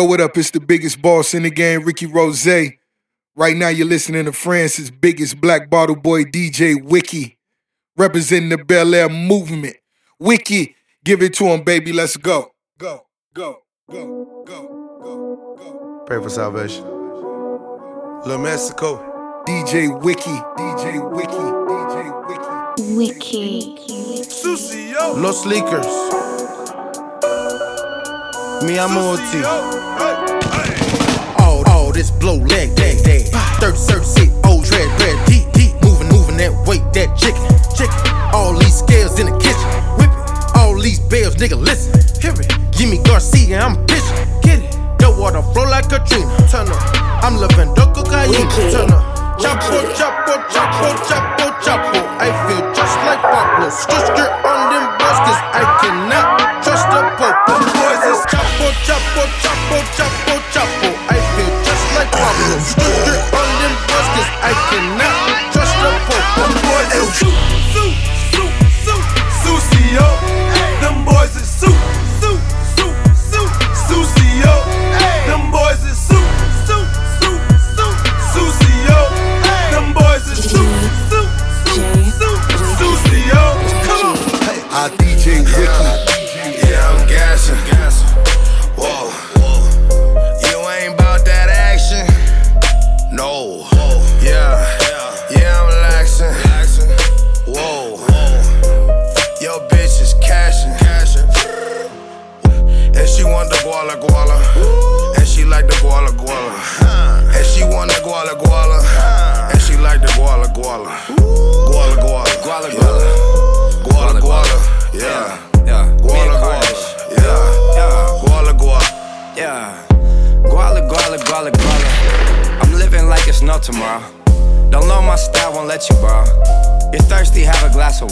Yo, what up? It's the biggest boss in the game, Ricky Rozay. Right now, you're listening to France's biggest black bottle boy, DJ Wiki, representing the Bel Air movement. Wiki, give it to him, baby. Let's go. Go, go, go, go, go, go. Pray for salvation. Little Mexico. DJ Wiki, DJ Wiki, DJ Wiki. Wiki. Sucio. Los Leakers. Mi amor. All, all this blow leg, leg, leg. Third, third, sit, old red, red, deep, deep. Moving, moving that weight, that chicken, chicken. All these scales in the kitchen, whip it. All these bells, nigga, listen. Hear it. Jimmy Garcia, I'm pitching. Get it. The water flow like Katrina. Turn up. I'm living the cocaine. Wicked. Turn up. Chapo, chapo, chapo, chapo, chapo. I feel just like Pablo. Skirt, skirt on them boys, cause I cannot trust the popo. Boys is chapo, chapo, chapo, chapo, chapo. I feel just like Pablo. Skirt on them boys, cause I cannot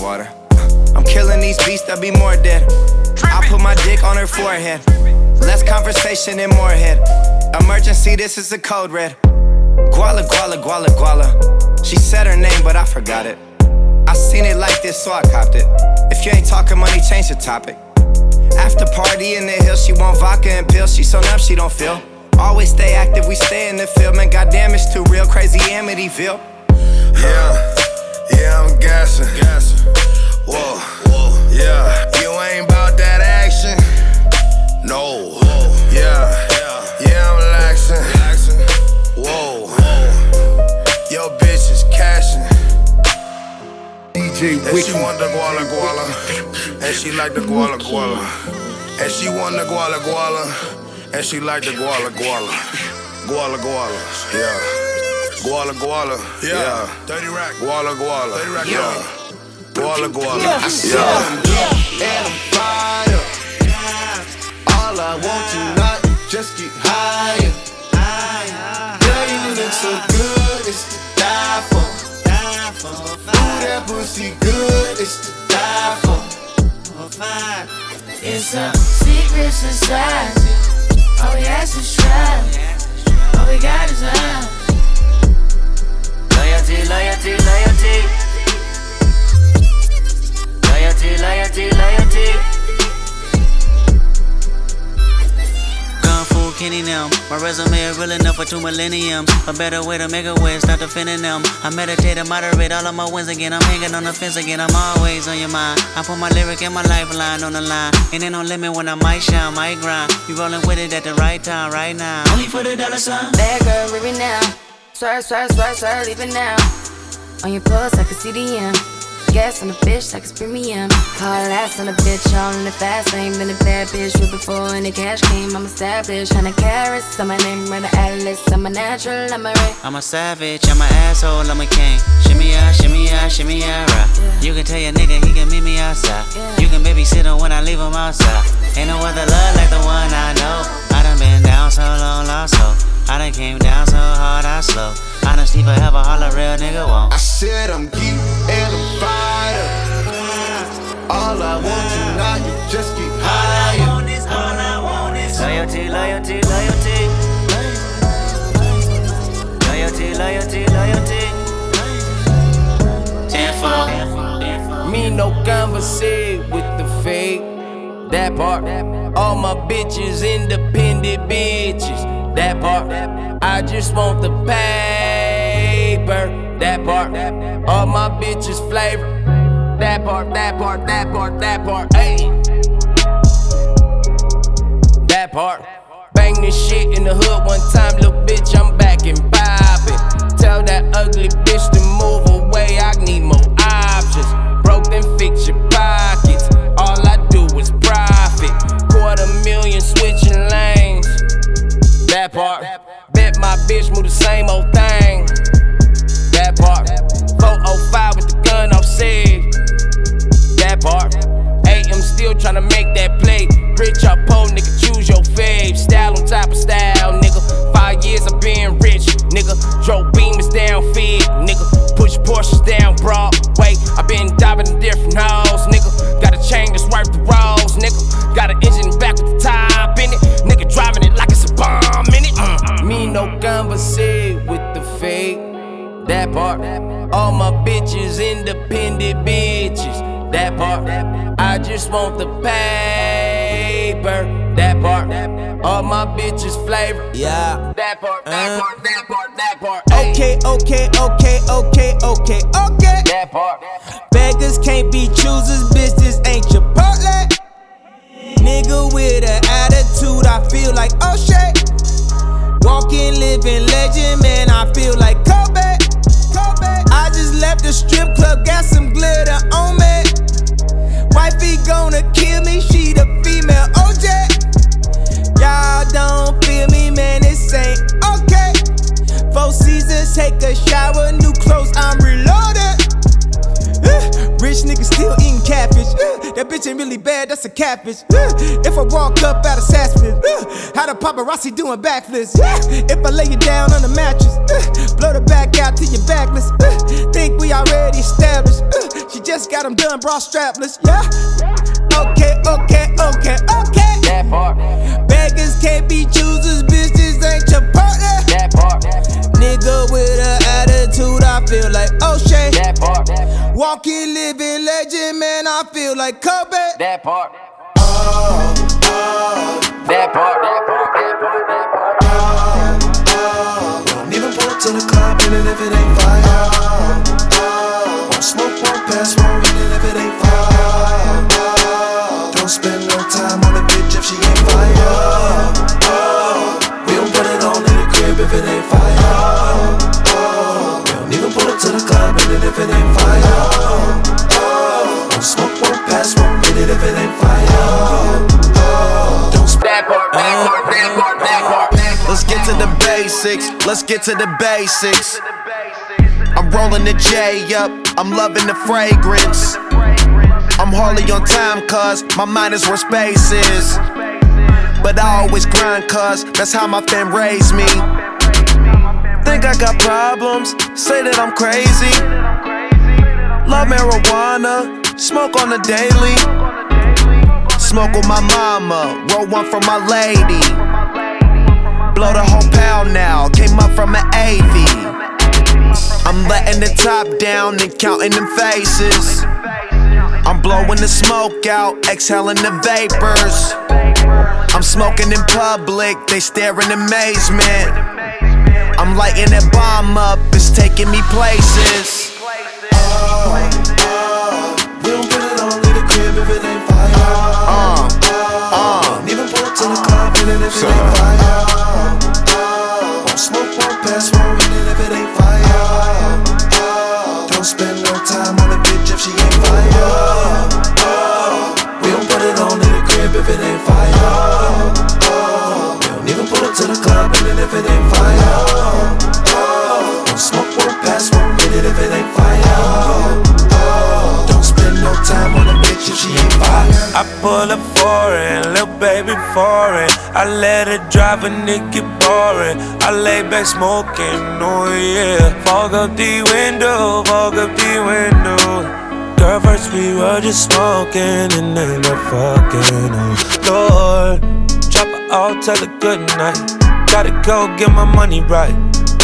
water. I'm killing these beasts I'll be more dead. I put my dick on her forehead. Less conversation and more head. Emergency, this is a code red. Guala, guala, guala, guala. She said her name, but I forgot it. I seen it like this, so I copped it. If you ain't talking money, change the topic. After party in the hill, she want vodka and pills. She so numb, she don't feel. Always stay active, we stay in the field. Man, goddamn, it's too real. Crazy Amityville. Yeah, yeah, I'm gassing. Whoa, whoa, yeah. You ain't about that action. No. whoa, Yeah, yeah, I'm laxing. Whoa, your bitch is cashing. DJ And she want the guala guala. And she like the guala guala. And she want the guala guala. And she like the guala guala. Guala guala. Yeah. Guala guala. Yeah. 30 rack. Guala guala. 30 rack. Yeah. Guala guala. Yeah. and I'm fired up. All I want tonight is just get higher. Girl, you look so good, it's to die for. Ooh, that pussy good, it's to die for. It's a secret society. All we ask is try. All we got is love. Loyalty, loyalty, loyalty. Loyalty, loyalty, loyalty. Kung Fu Kenny them. My resume is real enough for two millenniums. A better way to make a way, start defending them. I meditate and moderate all of my wins again. I'm hanging on the fence again. I'm always on your mind. I put my lyric and my lifeline on the line. And ain't no limit when I might shine, might grind. You rolling with it at the right time, right now. Only for the dollar sign. Bad girl, leave it now. Swerve, swerve, swerve, swerve, leave it now. On your pulse, I can see the M. Gas on the bitch like it's premium. Hard ass on the bitch, all in the fast lane. Been a bad bitch with before any cash came. I'm established. Hundred carats on my name, run the atlas. I'm a natural, I'm a ray. I'm a savage, I'm an asshole, I'm a king. Shimmy out, shimmy out, shimmy out, right. You can tell your nigga he can meet me outside. You can babysit him when I leave him outside. Ain't no other love like the one I know. I done been down so long, lost so. I done came down so hard, I slow. Honesty forever, all a real nigga won't. I said I'm geek and fired up. All I want tonight is just get higher. Loyalty, loyalty, loyalty. Loyalty, loyalty, loyalty. Ten four. Me no conversate with the fake. that part. All my bitches independent bitches, that part. I just want the paper, that part. All my bitches flavor, that part, that part, that part, that part, ayy. That part. Bang this shit in the hood one time, little bitch, I'm back and poppin'. Tell that ugly bitch to move away, I need more options. Broke then fix your pockets. All I do is profit. Quarter million switching lanes. That part. Bet my bitch move the same old thing. Part. 405 with the gun off safe. That part. AM still tryna make that play. Rich or poor, nigga, choose your fave. Style on top of style, nigga. Five years of being rich, nigga. Drove beamers down fig, nigga. Push Porsches down Broadway. I been diving in different holes, nigga. Got a chain that's worth the rolls, nigga. Got an engine back with the top in it. Nigga driving it like it's a bomb in it. Mm. Me no with the fake. That part. All my bitches independent bitches. That part. I just want the paper. That part. All my bitches flavor. Yeah. That part. That Uh. part. That part. That part. Okay, okay, okay, okay, okay, okay. That part. Beggars can't be choosers, bitch, this ain't Chipotle. Nigga with an attitude, I feel like oh shit. Walking, living legend, man, I feel like Kobe. I just left the strip club, got some glitter on me. Wifey gonna kill me, she the female OJ. Y'all don't feel me, man, this ain't okay. Four seasons, take a shower, new clothes, I'm reloaded. Rich nigga still eating catfish. That bitch ain't really bad, that's a catfish. If I walk up out of Saspin, how the paparazzi doing backflips? If I lay you down on the mattress, blow the back out to your backless. Think we already established. She just got them done, bra strapless. Yeah. Okay, okay, okay, okay. That part. Beggars can't be choosers, bitches ain't Chipotle. That part. Nigga with an attitude, I feel like O'Shea. That part. Walking, living legend, man, I feel like Kobe. That part. That part. That part. That part. That part. Don't even pull up to the club, and if it ain't fire. Oh, Won't smoke, won't pass, won't hit it if it ain't fire. Oh, Don't spend no time on a bitch if she ain't fire. Oh, We don't put it on in the crib if it ain't fire. The club, and if it ain't fire. Won't smoke, won't pass, won't hit it if it ain't fire. Don't spend That uh-huh. part. That part. That part. That part. Let's get to the basics. Let's get to the basics. I'm rolling the J up. I'm loving the fragrance. I'm hardly on time, cuz my mind is where space is. But I always grind, cuz that's how my fam raised me. Think I got problems, say that I'm crazy. Love marijuana, smoke on the daily. Smoke with my mama, roll one for my lady. Blow the whole pound now, came up from an AV. I'm letting the top down and counting them faces. I'm blowing the smoke out, exhaling the vapors. I'm smoking in public, they stare in amazement. I'm lighting that bomb up, it's taking me places. We don't put it on in the crib if it ain't fire. Uh, Don't even pull up to the club if it ain't fire. Won't smoke, won't pass, won't hit it if it ain't fire. Don't spend no time on a bitch if she ain't fire. We don't put it on in the crib if it ain't fire. We don't even pull up to the club and if it ain't fire. I pull up foreign, little baby foreign. I let her drive and it nigga boring. I lay back smoking, oh yeah. Fog up the window, fog up the window. Girl, first we were just smoking and then the fucking, oh Lord. Drop it all, tell her good night. Gotta go get my money right.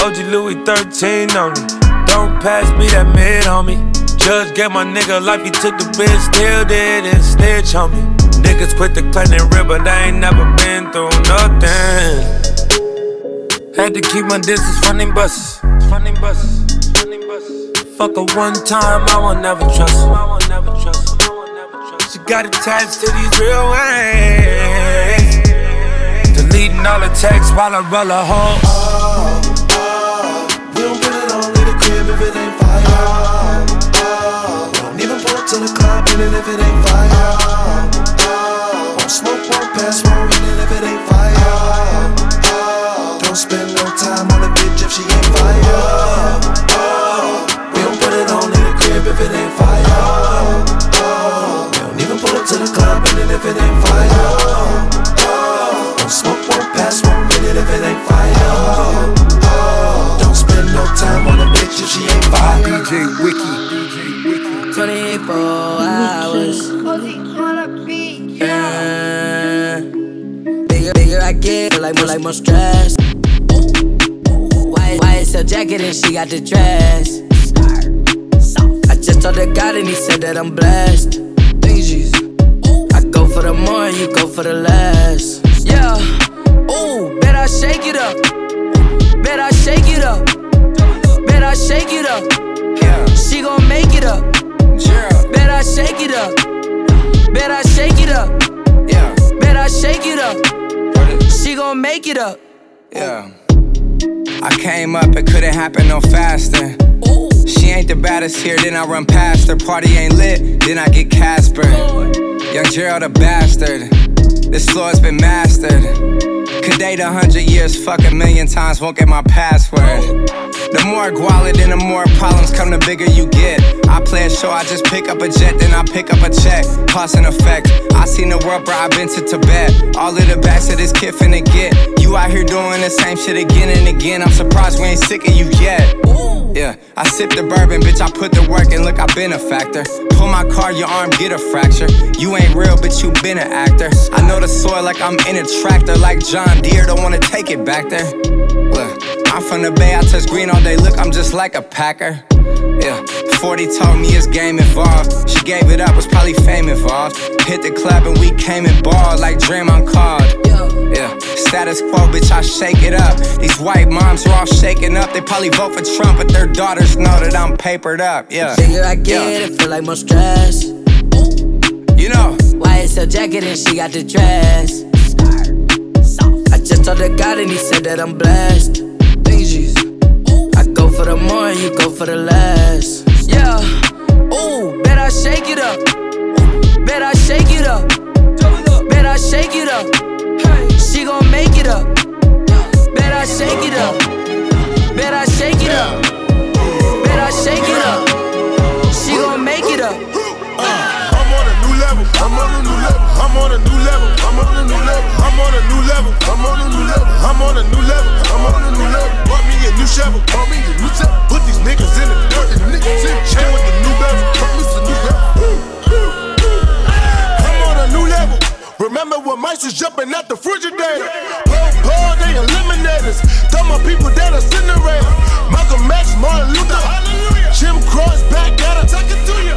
OG Louis 13 on me. Don't pass me that mid me. Judge gave my nigga life, he took the bitch, still did it, snitch on me. Niggas quit the claim they real, but they ain't never been through nothing. Had to keep my distance from them buses. From them buses. Fuck her one time, I won't never trust her. I won't never trust her. She got attached to these real ways. Deleting all the texts while I roll a hoe. In it if it ain't fire. Won't smoke, won't pass, won't in it if it ain't fire. Don't spend no time on a bitch if she ain't fire. We don't put it on in the crib if it ain't fire. We don't even pull up to the club in it if it ain't fire. Won't smoke, won't pass, won't hit it if it ain't fire. Don't spend no time on a bitch if she ain't fire. DJ Wiki. DJ Wiki. 24 hours. Yeah. Bigger, bigger I get, feel like more, like more stress. Why, why is her jacket and she got the dress? I just told the God and he said that I'm blessed. I go for the more and you go for the less. Yeah. Ooh, bet I shake it up. Bet I shake it up. Bet I shake it up. Yeah. She gon' make it up. Yeah. Bet I shake it up. Bet I shake it up. Yeah. Bet I shake it up. She gon' make it up. Yeah. I came up, it couldn't happen no faster. She ain't the baddest here, then I run past her. Party ain't lit, then I get Casper. Young Gerald a bastard. This floor's been mastered. Could date a hundred years, fuck a million times, won't get my password. The more guala, then the more problems come, the bigger you get. I play a show, I just pick up a jet, then I pick up a check. Cause and effect. I seen the world, bro, i been to Tibet. All of the backs of this kid finna get. You out here doing the same shit again and again. I'm surprised we ain't sick of you yet. Yeah, I sip the bourbon, bitch, I put the work in, look, I been a factor. Pull my car, your arm get a fracture. You ain't real, but you been an actor. I know the soil like I'm in a tractor, like John Deere, don't wanna take it back there. Look, I'm from the Bay, I touch green all day, look, I'm just like a Packer. Yeah, 40 told me it's game involved. She gave it up, was probably fame involved. Hit the club and we came in ball like Draymond called. Yeah, status quo, bitch, I shake it up. These white moms are all shaking up. They probably vote for Trump, but their daughters know that I'm papered up. Yeah. Bigger I get, it feel like more stress. You know, YSL jacket and she got the dress. I just told the God and he said that I'm blessed. For the more and you go for the less. Yeah. Ooh, bet I shake it up. Bet I shake it up. Bet I shake it up. She gon' make it up. Bet I shake it up. Bet I shake it up. Bet I shake it up. She gon' make it up. Uh, I'm on a new level. I'm on a new level. I'm on a new level. I'm on a new level. I'm on a new level. I'm on a new level. I'm on a new level. I'm on a new level. Bought me a new shovel. Bought me a new shovel. Put these niggas in the dirt. Niggas in the chain with the new bezel. Bought me some new bezel. I'm on a new level. Remember when mice was jumping out the refrigerator? Paul, Paul, they eliminators. Throw my people down a incinerator. Malcolm X, Martin Luther. Jim Cross back at her.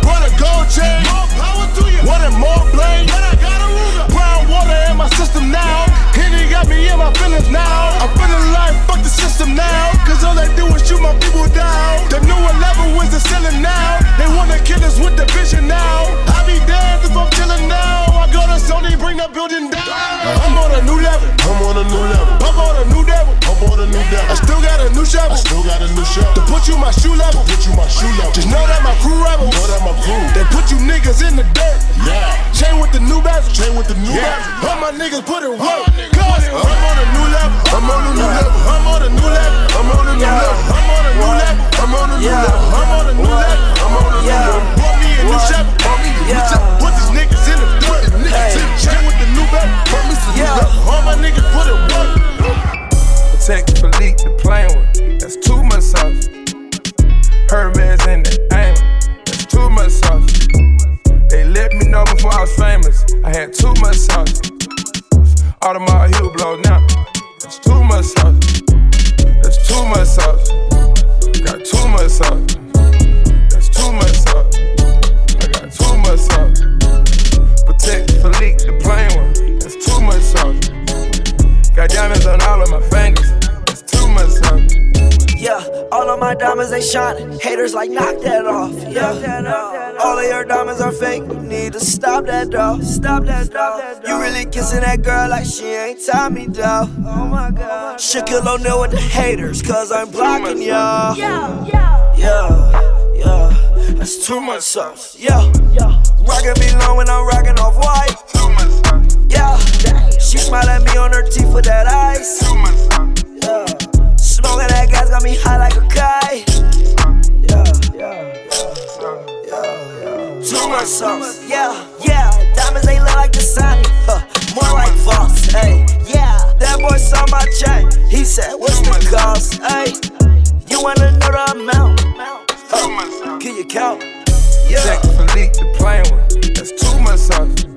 Brought a gold chain. More power to you. Wanted more blame. But I got a Ruger. Brown water in my system now. Henny got me in my feelings now. I'm feeling like fuck the system now. Cause all they do is shoot my people down. The newer level is the ceiling now. They wanna kill us with the vision now. I be damned if I'm chilling now. I go to Sony, bring the building down. Uh-huh. I'm on a new level. I'm on a new level. I'm on a new level. I'm a new level. I still got a new shovel. I still got a new shovel. To put you my shoe level. Put you my shoe level. Just know that my crew rebels. Know that my crew. They put you niggas in the dirt. Yeah. Chain with the new bezel. Chain with the new yeah. bezel. All my niggas put it work. Cause I'm on a new level. I'm on a new level. I'm on a new level. I'm on a new level. I'm on a new level. I'm on a new level. I'm on a new level. I'm on a new level. Bought me a new shovel. Bought me a new shovel. Put these niggas in the dirt. Niggas in the chain with the new bezel. Bought me some new bezel. All my niggas put it work. Sex Philippe the play with, that's too much sauce. Hermes in the aim, that's too much sauce. They let me know before I was famous, I had too much sauce. Audemars Hill blow now, that's too much sauce. That's too much sauce. Got too much sauce. That's too much sauce. I got too much sauce. Patek Philippe the plain one, that's too much sauce. Got diamonds on all of my fingers. It's too much something. Yeah, all of my diamonds they shining. Haters like knock that off. Yeah, all of your diamonds are fake. You need to stop that though. Stop that though. You really kissing that girl like she ain't Tommy though. Oh my god. Shaquille O'Neal with the haters, cause I'm blocking y'all. Yeah, yeah, yeah, yeah. That's too much sauce. Yeah, yeah. Rockin' me low when I'm rockin' off white. Too much sauce. Yeah. She smile at me on her teeth with that ice. Yeah. Smoking that gas got me high like a kite. Yeah, yeah, yeah, yeah. Too much sauce. Yeah, yeah. Diamonds they look like the sun. Huh. More like Voss. Hey, yeah. That boy saw my check. He said, What's the cost? Hey, you wanna know the amount? Huh. Can you count? Yeah. Patek Philippe, the plain one. That's too much sauce.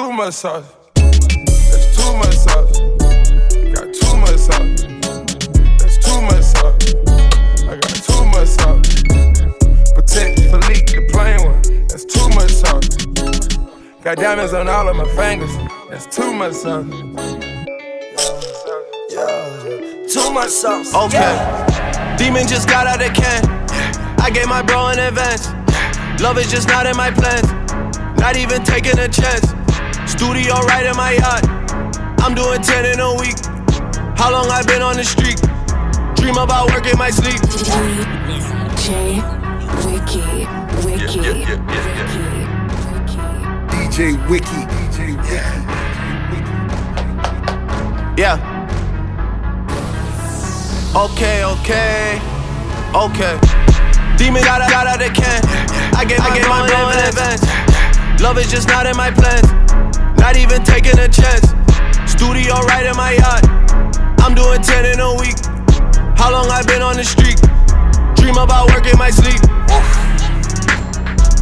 Too much sauce. That's too much sauce. Got too much sauce. That's too much sauce. I got too much sauce. Patek Philippe, the plain one. That's too much sauce. Got diamonds on all of my fingers. That's too much sauce. Too much sauce. Okay. Demon just got out of can. I gave my bro an advance. Love is just not in my plans. Not even taking a chance. Studio right in my yacht. I'm doing 10 in a week. How long I been on the street? Dream about work in my sleep. J, Wiki, Wiki, DJ Wiki, DJ Wiki. Yeah. Okay, okay, okay. Demon got out, got out the can. I gave, I gave my bro an advance. Love is just not in my plans. Not even taking a chance. Studio right in my yacht. I'm doing 10 in a week. How long I been on the street? Dream about work in my sleep.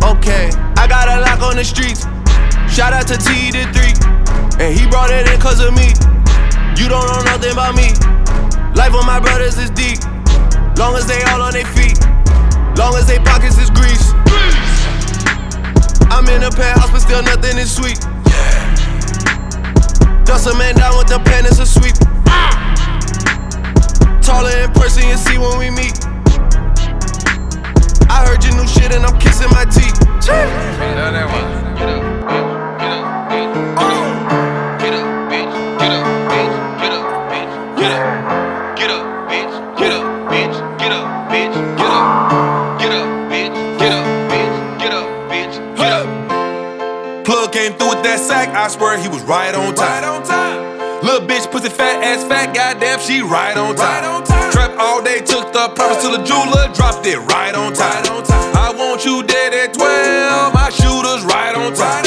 Okay, I got a lock on the streets. Shout out to T the three. And he brought it in cause of me. You don't know nothing about me. Life of my brothers is deep. Long as they all on their feet. Long as they pockets is grease. I'm in a penthouse, but still nothing is sweet. Dust a man down with the pen, it's a sweep. Taller in person, you see when we meet. I heard your new shit and I'm kissing my teeth. Plug with that sack, I swear he was right on time. Little bitch, pussy fat ass fat, goddamn, she right on time. Trap all day, took the purpose to the jeweler, dropped it right on time. I want you dead at 12, my shooter's right on time.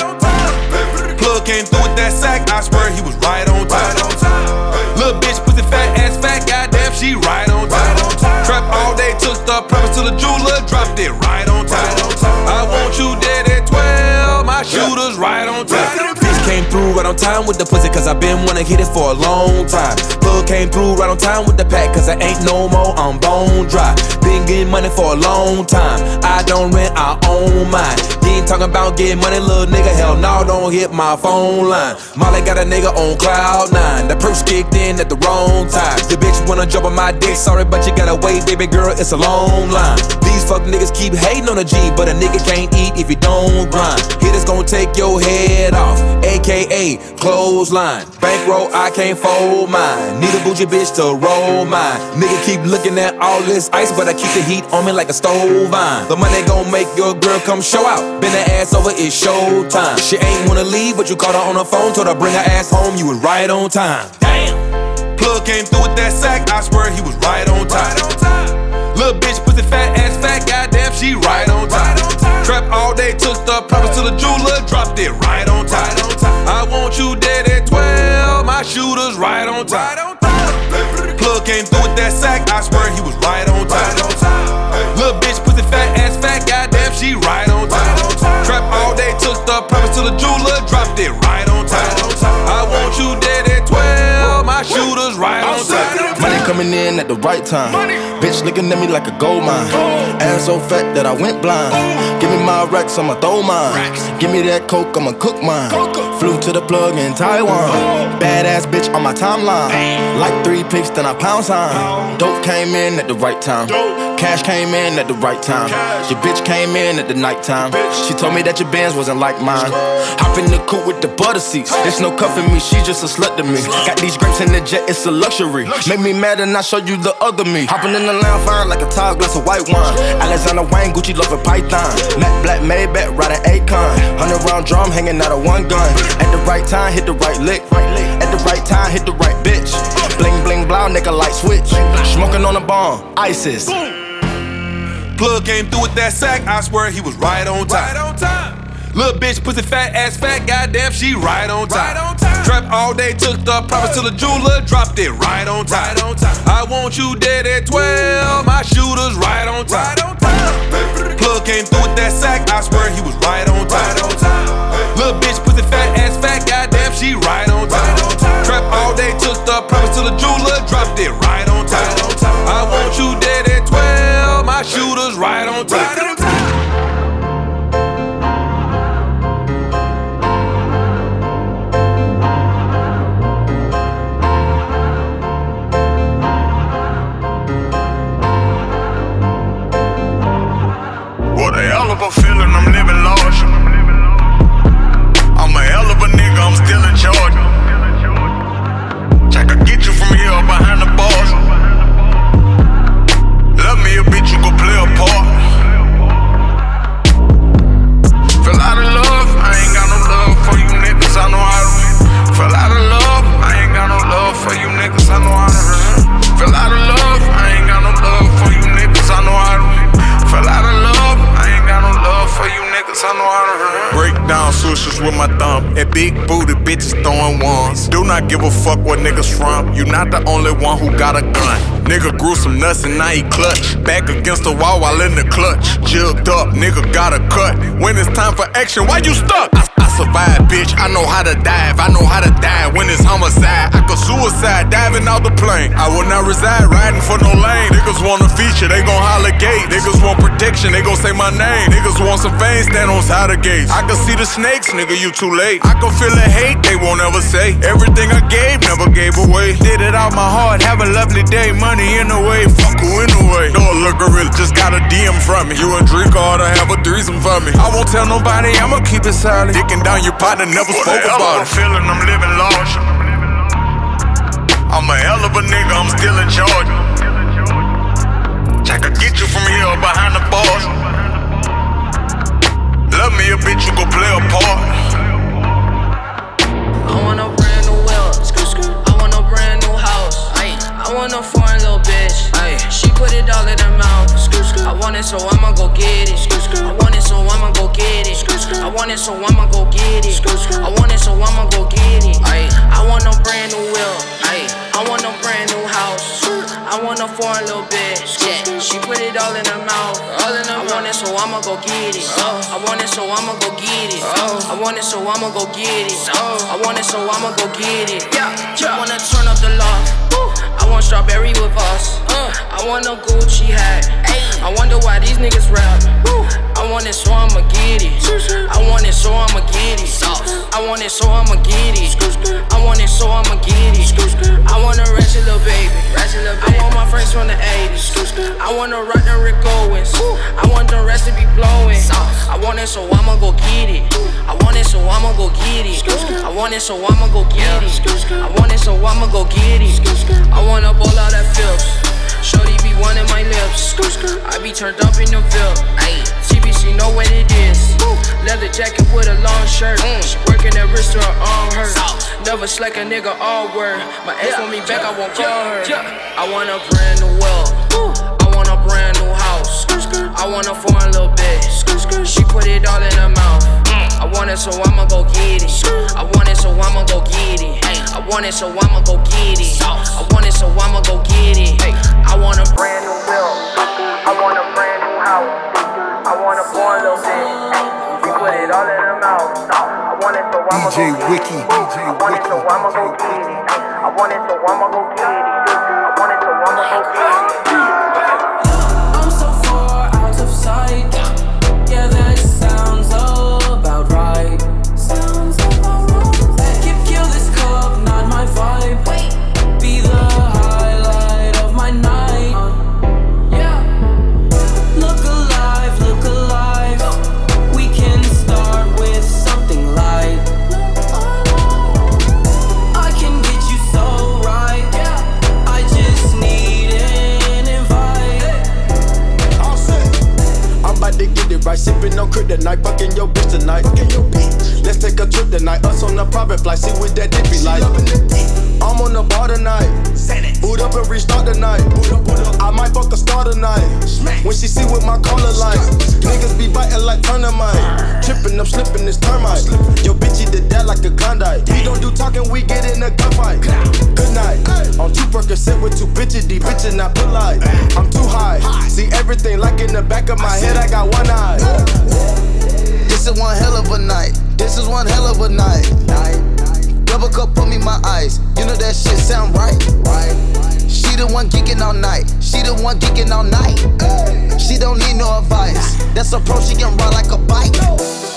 Plug came through with that sack, I swear he was right on time. Little bitch, pussy fat ass fat, goddamn, she right on time. Trap all day, took the purpose to the jeweler, dropped it right on time. I want you dead at 12, my shooter's right on time. Bitch came through right on time with the pussy, cause I been wanna hit it for a long time. Plug came through right on time with the pack, cause I ain't no more, I'm bone dry. Been getting money for a long time. I don't rent, I own mine. You ain't talking about getting money, little nigga. Hell no, don't hit my phone line. Molly got a nigga on cloud nine. The purse kicked in at the wrong time. The bitch wanna jump on my dick, sorry, but you gotta wait, baby girl, it's a long line. These fuck niggas keep hating on a G, but a nigga can't eat if you don't grind. Hitters gon' take your head off, aka clothesline. Bankroll, I can't fold mine. Need a bougie bitch to roll mine. Nigga keep looking at all this ice, but I keep the heat on me like a stove vine. The money gon' make your girl come show out. Bend her ass over, it's showtime. She ain't wanna leave, but you called her on the phone, told her bring her ass home. You was right on time. Damn. Plug came through with that sack, I swear he was right on time. Little bitch, pussy fat ass fat, goddamn, she right on time. Trap all day, took the purpose to the jeweler, dropped it right on time. I want you dead at 12, my shooter's right on time. Plug came through with that sack, I swear he was right on time. Little bitch, pussy fat ass fat, goddamn, she right on time. Trap all day, took the purpose to the jeweler, dropped it right on time. I want you dead at 12, my shooter's right on time. Money coming in at the right time. Money. Bitch looking at me like a gold mine. Ass so fat that I went blind. Give me my racks, I'ma throw mine. Give me that coke, I'ma cook mine. Flew to the plug in Taiwan. Badass bitch on my timeline. Like three pics, then I pound sign. Dope came in at the right time. Cash came in at the right time. Your bitch came in at the night time. She told me that your bands wasn't like mine. Hop in the coupe with the butter seats. There's no cuffing me, she just a slut to me. Got these grapes in the jet, it's a luxury. Make me mad and I show you the other me. Hopping in the lounge, fine like a tall glass of white wine. Alexander Wang, Gucci loving Python. Matt Black Maybach, riding Akon. Hundred round drum hanging out of one gun. At the right time, hit the right lick. At the right time, hit the right bitch. Bling bling blow, nigga light switch. Smoking on a bomb, ISIS. Plug came through with that sack, I swear he was right on time. Right on time. Little bitch, pussy fat ass fat, goddamn, she right on time. Right on time. Trap all day, took the profits to the jeweler, dropped it right on time. Right on time. I want you dead at 12, my shooter's right on time. Right on time. Plug came through with that sack, I swear he was right on time. Right on time. Little bitch, pussy fat ass fat, goddamn, she right on time. Right on time. Trap all day, took the profits to the jeweler, dropped it right on time. Shooter's right on time. With my thumb. And big booty bitches throwing ones. Do not give a fuck what niggas from. You not the only one who got a gun. Nigga grew some nuts and now he clutch. Back against the wall while in the clutch. Jugged up, nigga got a cut. When it's time for action, why you stuck? I, I survive, bitch. I know how to dive. I know how to die when it's homicide. I could suicide diving out the plane. I will not reside riding for no lane. Niggas want a feature, they gon' holler gate. Niggas want protection, they gon' say my name. Niggas want some fame, stand on side of gates. I can see the snakes, nigga, you too late. I can feel the hate, they won't ever say. Everything I gave, never gave away. Did it out my heart, have a lovely day. Money in the way, fuck who in the way. No looker really just got a DM from me. You and Drake ought to have a threesome for me. I won't tell nobody, I'ma keep it silent. Down your partner, never What spoke a hell about of a it. feeling, I'm living large. I'm a hell of a nigga, I'm still in charge. I could get you from here behind the bars. Love me a bitch, you could play a part. I want a brand new wheel. I want a brand new house. I want a foreign little bitch. She put it all in her mouth. I want it, so I'ma go get it. I want it, so I'ma go get it. I want it, so I'ma go get it. I want it, so I'ma go get it. I want a brand new wheel. I want a brand new house. I want a foreign little bitch. She put it all in her mouth. I want it, so I'ma go get it. I want it, so I'ma go get it. I want it, so I'ma go get it. I want it, so I'ma go get it. I wanna turn up the loft. I want strawberry with us. I want a Gucci hat. I wonder why these niggas rap. I want it, so I'ma get it. I want it, so I'ma get it. I want it, so I'ma get it. I want it, so I'ma get it. I want a ratchet little baby. I want my friends from the 80s. I wanna rock the Rick Owens. I want the rest to be blowing. I want it, so I'ma go get it. I want it, so I'ma go get it. I want it, so I'ma go get it. I want it, so I'ma go get it. I wanna ball out that filth. Shorty be wanting my lips. I be turned up in the Ville. TBC know what it is. Leather jacket with a long shirt. She working that wrist her arm hurt. Never slack a nigga all word. My ex want me back, I won't call her. I want a brand new well. I want a brand new house. I want a foreign little bitch. She put it all in her mouth. I want it, so I'ma go get it. I want it, so I'ma go get it. I want it, so I'ma go get it. I want it, so I'ma go get it. I want a brand new bill. I want a brand new house. I want a foreign little bitch. She put it all in her mouth. I want it, so I'ma go get it. I want it, so I'ma go get it. I want it, so I'ma go get it. I want it, so crib tonight, fucking your bitch tonight. Let's take a trip tonight, us on a private flight, see what that dick be like. I'm on the bar tonight, boot up and restart tonight. I might fuck the star tonight, when she see what my collar like. Niggas be biting like dynamite, tripping, I'm slipping, this termite. Yo, bitch, eat the dad like a Klondike. We don't do talking, we get in a gunfight. Good night, on two Percocet with two bitches, these bitches not polite. I'm too high, see everything like in the back of my head, I got one eye. This is one hell of a night. This is one hell of a night. Double cup, put me my ice. You know that shit sound right. Right. She the one geeking all night. She the one geeking all night. She don't need no advice. That's a pro. She can ride like a bike.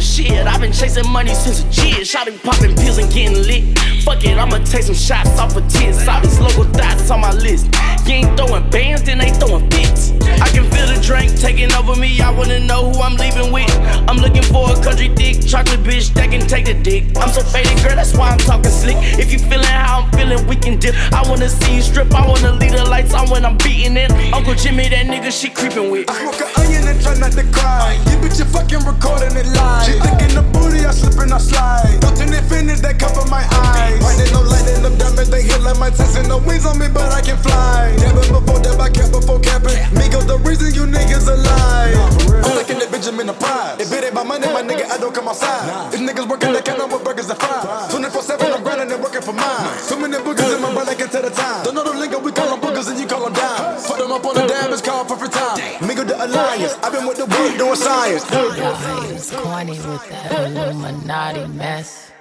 Shit. I've been chasing money since a kid. Shotty popping pills and getting lit. Fuck it, I'ma take some shots off of tits. All these local dots on my list. You ain't throwing bands, then they throwing fits. I can feel the drink taking over me. I wanna know who I'm leaving with. I'm looking for a country dick, chocolate bitch that can take the dick. I'm so faded, girl, that's why I'm talking slick. If you feeling how I'm feeling, we can dip. I wanna see you strip, I wanna leave the lights on when I'm beating it. Uncle Jimmy, that nigga she creeping with. I smoke an onion and try not to cry. You bitch, you fucking recording it live. She thinking the booty, I slip and I slide. Turn infinite, that cover my eyes. Riding no light in them diamonds, they hit like my Tyson. No wings on me, but I can fly. Dabbing before dab, I cap before capping. Migos, the reason you niggas alive. I'm looking at Benjamin the prize. If it ain't my money, my nigga, I don't come outside. If niggas working, they count with burgers and fries. 24 7, I'm grinding and working for mine. Too many boogers in my brain, I can tell the time. Don't know the lingo, we call them boogers and you call them dimes. Put them up on the dam, it's called perfect time. Migo the alliance, I've been with the world doing science. Y'all haters corny with that Illuminati mess.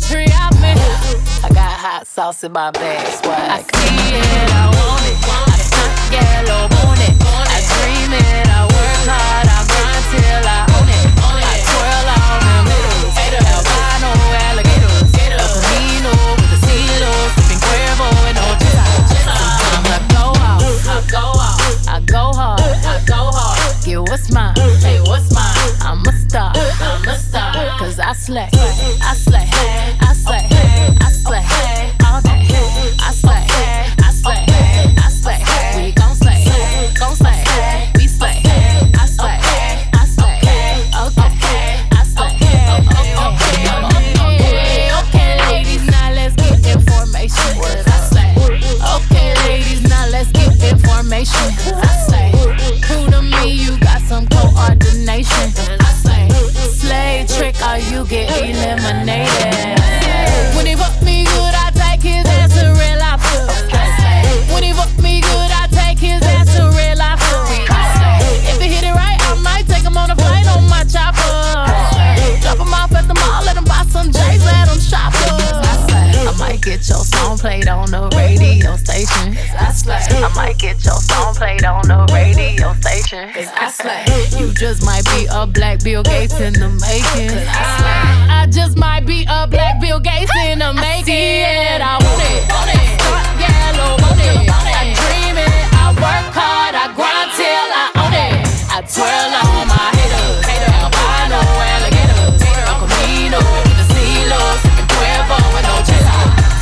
Country out me. I got hot sauce in my bag, swag. I see it, I want it. I stunt yellow, want it. I dream it, I work hard, I grind till I own it. I go out, I go hard, I go hard. Get what's mine, hey, what's mine? I'm a star, I'm a star. Cause I slay, I slay, I or you get eliminated. Might get your song played on the radio station. I might get your song played on the radio station. Cause I slay. You just might be a black Bill Gates in the making. I just might be a black Bill Gates in the making. I see it, I want it. Stunt yellow, want it. I dream it, I work hard, I grind till I own it. I twirl on my haters, albino alligators.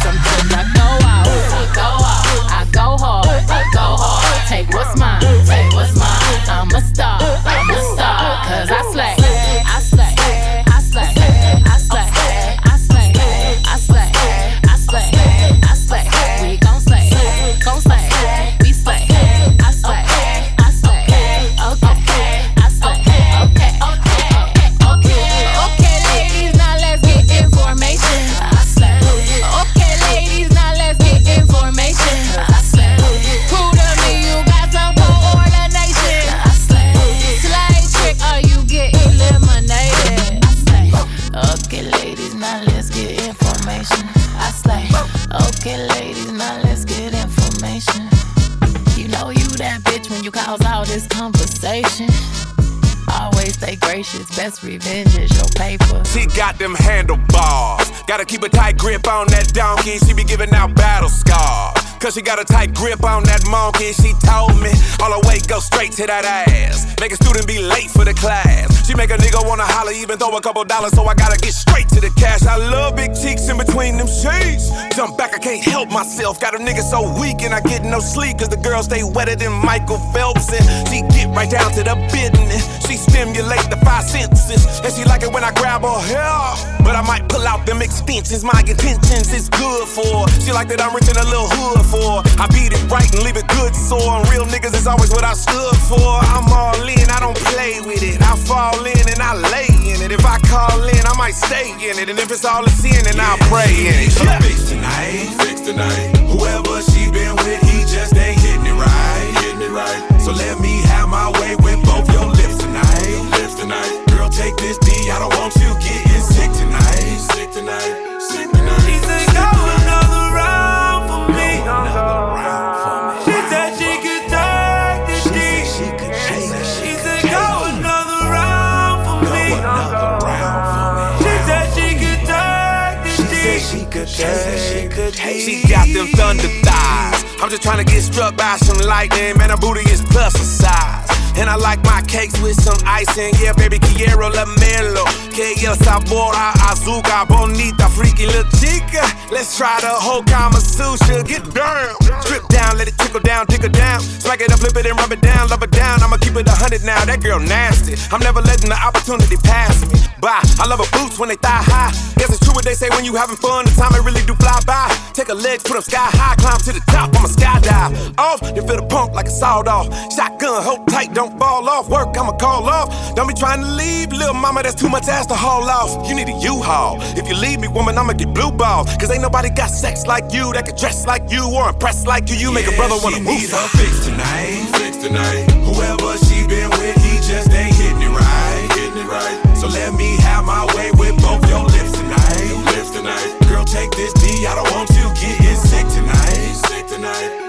Sometimes I go out, I go out, I go hard, I go hard. Take what's mine, take what's mine. I'm a star, I'm a star, cause I slay. Best revenge is your paper. She got them handlebars. Gotta keep a tight grip on that donkey. She be giving out battle scars. Cause she got a tight grip on that monkey. She told me all the weight go straight to that ass. Make a student be late for the class. She make a nigga wanna holler, even throw a couple dollars, so I gotta get straight to the cash. I love big cheeks in between them sheets. Jump back, I can't help myself. Got a nigga so weak and I get no sleep. Cause the girl stay wetter than Michael Phelps. And she right down to the business. She stimulate the five senses. And she like it when I grab her hair. But I might pull out them extensions. My intentions is good for. her. She like that I'm rich in a little hood for. her. I beat it right and leave it good sore. And real niggas is always what I stood for. I'm all in, I don't play with it. I fall in and I lay in it. If I call in, I might stay in it. And if it's all a sin, then I'll pray in it. Yeah. Fix tonight, fix tonight. Whoever she been with, he just ain't hitting it right, hitting it right. So let me my way with both your lips tonight, lips tonight. Girl, take this D, I don't want you getting sick tonight, sick tonight, sick tonight. She said, go another round for me. She said she could take the D. She said, go another round for me. She said she could take the D. She could take the She got them thunder thighs. I'm just trying to get struck by some lightning. Man, her booty is plus a size. And I like my cakes with some icing. Yeah, baby, quiero la melo. Que el sabor a azúcar. Bonita, freaky little chica. Let's try the whole Kama Sutra. Get down. Strip down, let it trickle down, tickle down. Smack it up, flip it and rub it down, love it down. I'ma keep it a hundred now. That girl nasty. I'm never letting the opportunity pass me. Bye. I love her boots when they thigh high. Guess it's true what they say when you having fun. The time it really do fly by. Take her legs, put them sky high, climb to the top. I'ma skydive. Off, then feel the pump like a sawed off. Shotgun, hold tight, don't fall off. Work, I'ma call off. Don't be trying to leave, little mama. That's too much ass to haul off. You need a U-Haul. If you leave me, woman, I'ma get blue ball. Cause ain't nobody got sex like you that can dress like you or impress like you. You make a brother wanna she move. need her fix tonight, fix tonight. Whoever she been with, he just ain't hitting it right, hitting it right. So let me have my way with both your lips tonight, lips tonight. Girl, take this D, I don't want you sick sick tonight, sick tonight.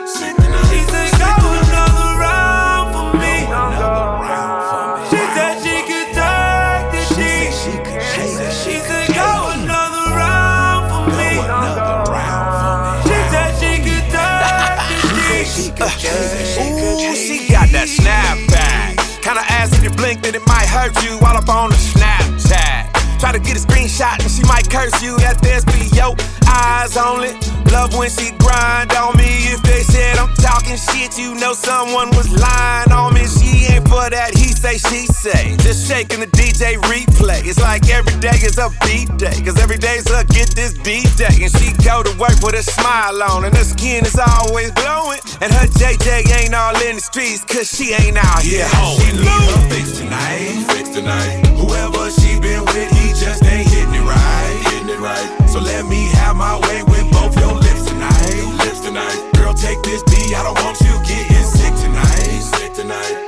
The Ooh, she got that snapback. Kinda ass if you blink, then it might hurt you while up on the Snapchat. Try to get a screenshot and she might curse you. That there's be yo eyes only. Love when she grind on me. If they said I'm talking shit, you know someone was lying on me. She ain't for that. He say, she say. Just shaking the DJ replay. It's like every day is a beat day. Cause every day's a get this D day. And she go to work with a smile on. And her skin is always glowing. And her JJ ain't all in the streets. Cause she ain't out here She oh, hoeing. need her fix tonight, fix tonight. Whoever she been with, he just ain't hitting it right, hitting it right. So let me have my way with both your lips tonight. Girl, take this D, I don't want you getting sick tonight, sick tonight.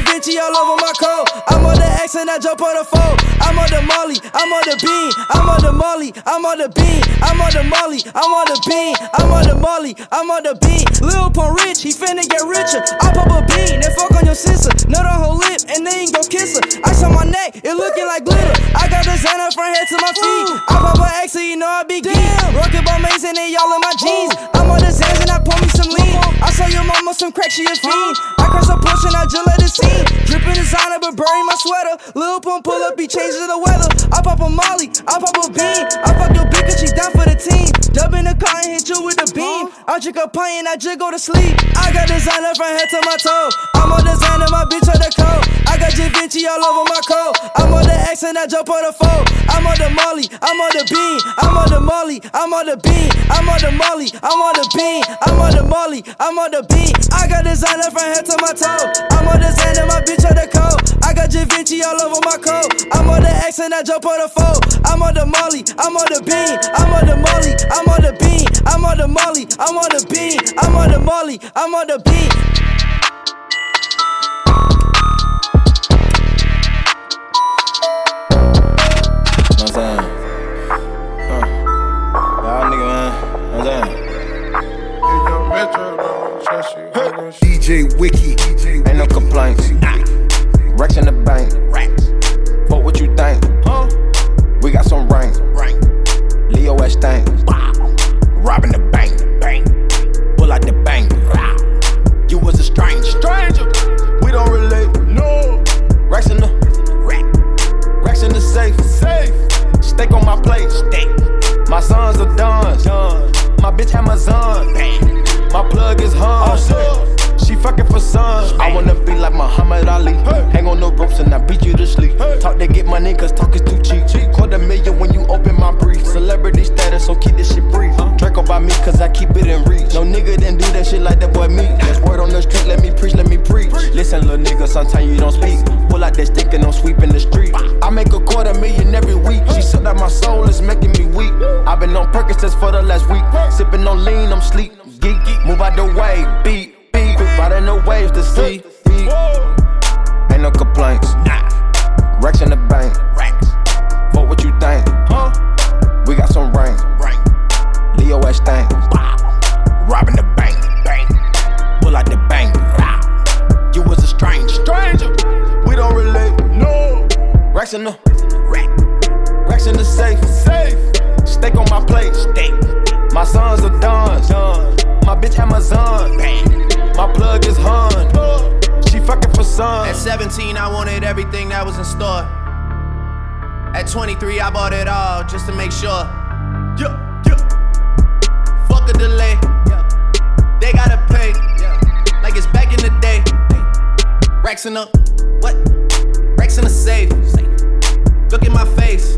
Da Vinci all over my coat. I'm on the X and I jump on the phone. I'm on the Molly, I'm on the bean. I'm on the Molly, I'm on the bean. I'm on the Molly, I'm on the bean. I'm on the Molly, I'm on the bean. Lil Pump rich, he finna get richer. I pop a bean, then fuck on your sister. Nut on her lip, and then go kiss her. Ice on my neck, it looking like glitter. I got designer from head to my feet. I pop a X, so you know I be geek. Rockin' ball mason and y'all in my jeans. I'm on the Zans and I pour me some lean. I saw your mama some crack, she a fiend. I crush a push and I just let it scene. Drippin' designer, Burberry my sweater. Lil Pump pull up, he changes the weather. I pop a Molly, I pop a bean. I fuck your bitch, 'cause she down for the team. Dub in the car and hit you with the beam. I drink a pint and I just go to sleep. I got designer from head to my toe. I'm on designer, my bitch on the coat. I got Da Vinci all over my coat. I'm on the X and I jump on the phone. I'm on the Molly, I'm on the bean. I'm on the Molly, I'm on the bean. I'm on the Molly, I'm on the bean. I'm on the Molly, I'm on the bean. I got designer from head to my toe. I'm on and my bitch on the coat. I got Vinci all over my coat. I'm on the X and I jump on the foe. I'm on the Molly, I'm on the bean. I'm on the Molly, I'm on the bean. I'm on the Molly, I'm on the bean. I'm on the Molly, I'm on the bean. I'm saying? DJ Wiki. Ain't no complaints. Ah. Racks in the bank. Fuck what you think. We got some rank. Leo S. Stank. Robbing the bank. Pull out the bank. You was a stranger. Stranger. We don't relate. No. Racks in the. Racks in the safe. Safe. Steak on my plate. Steak. My sons are done. My bitch Amazon. My plug is Hun. She fucking for sun. I wanna be like Muhammad Ali. Hang on the ropes and I beat you to sleep. Talk to get money cause talk is too cheap. Quarter million when you open my brief. Celebrity status, so keep this shit brief. Draco by me cause I keep it in reach. No nigga didn't do that shit like that boy me. That's word on the street, let me preach, let me preach. Listen, little nigga, sometimes you don't speak. Pull out that stick and I'm sweeping the street. I make a quarter million every week. She said that my soul is making me weak. I've been on Percocets for the last week. Sipping on lean, I'm sleep. Geek, move out the way, beat, beat. Riding the waves to see. Ain't no complaints. Nah. Racks in the bank. Fuck what you think. Huh? We got some rank. Leo S. Stank. Robbing the bank. Pull out the bank. You was a stranger. Stranger. We don't relate. No. Racks in the. Racks in the safe. Safe. Steak on my plate. Steak. My sons are done. My bitch Amazon. My plug is Hun. She fucking for sun. At 17, I wanted everything that was in store. At 23, I bought it all just to make sure. Yeah, yeah. Fuck a delay. They gotta pay. Like it's back in the day. Racks in up. What? Racks in the safe. Look at my face.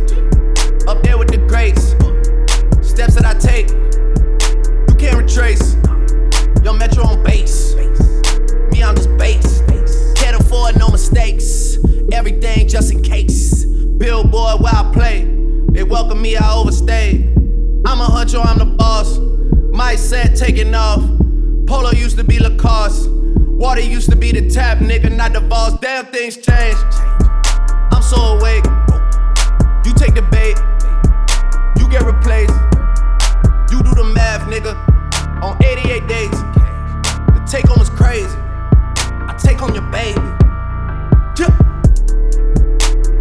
Up there with the greats. Steps that I take. You can't retrace. Yo, Metro on base. Me, I'm just base. Can't afford no mistakes. Everything just in case. Billboard where I play. They welcome me, I overstayed. I'm a huncho, I'm the boss. My set taking off. Polo used to be Lacoste. Water used to be the tap, nigga, not the boss. Damn, things change. I'm so awake. You take the bait. You get replaced. You do the math, nigga. On 88 days. The take home is crazy. I take home your baby.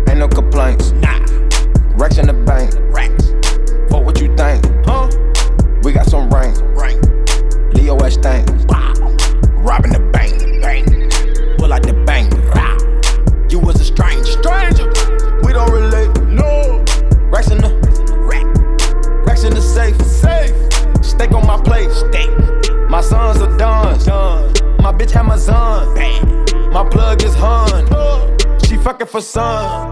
Ain't no complaints. Nah. Racks in the bank. Racks. Fuck what you think. Huh? We got some rank. Rank. Leo S. Stank. Robbing the bank. Bank. Pull out the bank. You was a stranger. Stranger. We don't relate. No. Racks in the. Rack. Racks in the safe. Safe. Steak on my plate. Steak. My sons are done. My bitch Amazon. My plug is Hun. She fucking for sun.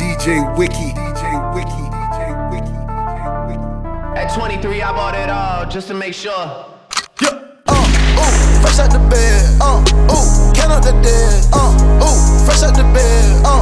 DJ Wiki. DJ Wiki. At 23, I bought it all just to make sure. Fresh out the bed, uh, ooh, count out the dead, uh, ooh, fresh out the bed, uh,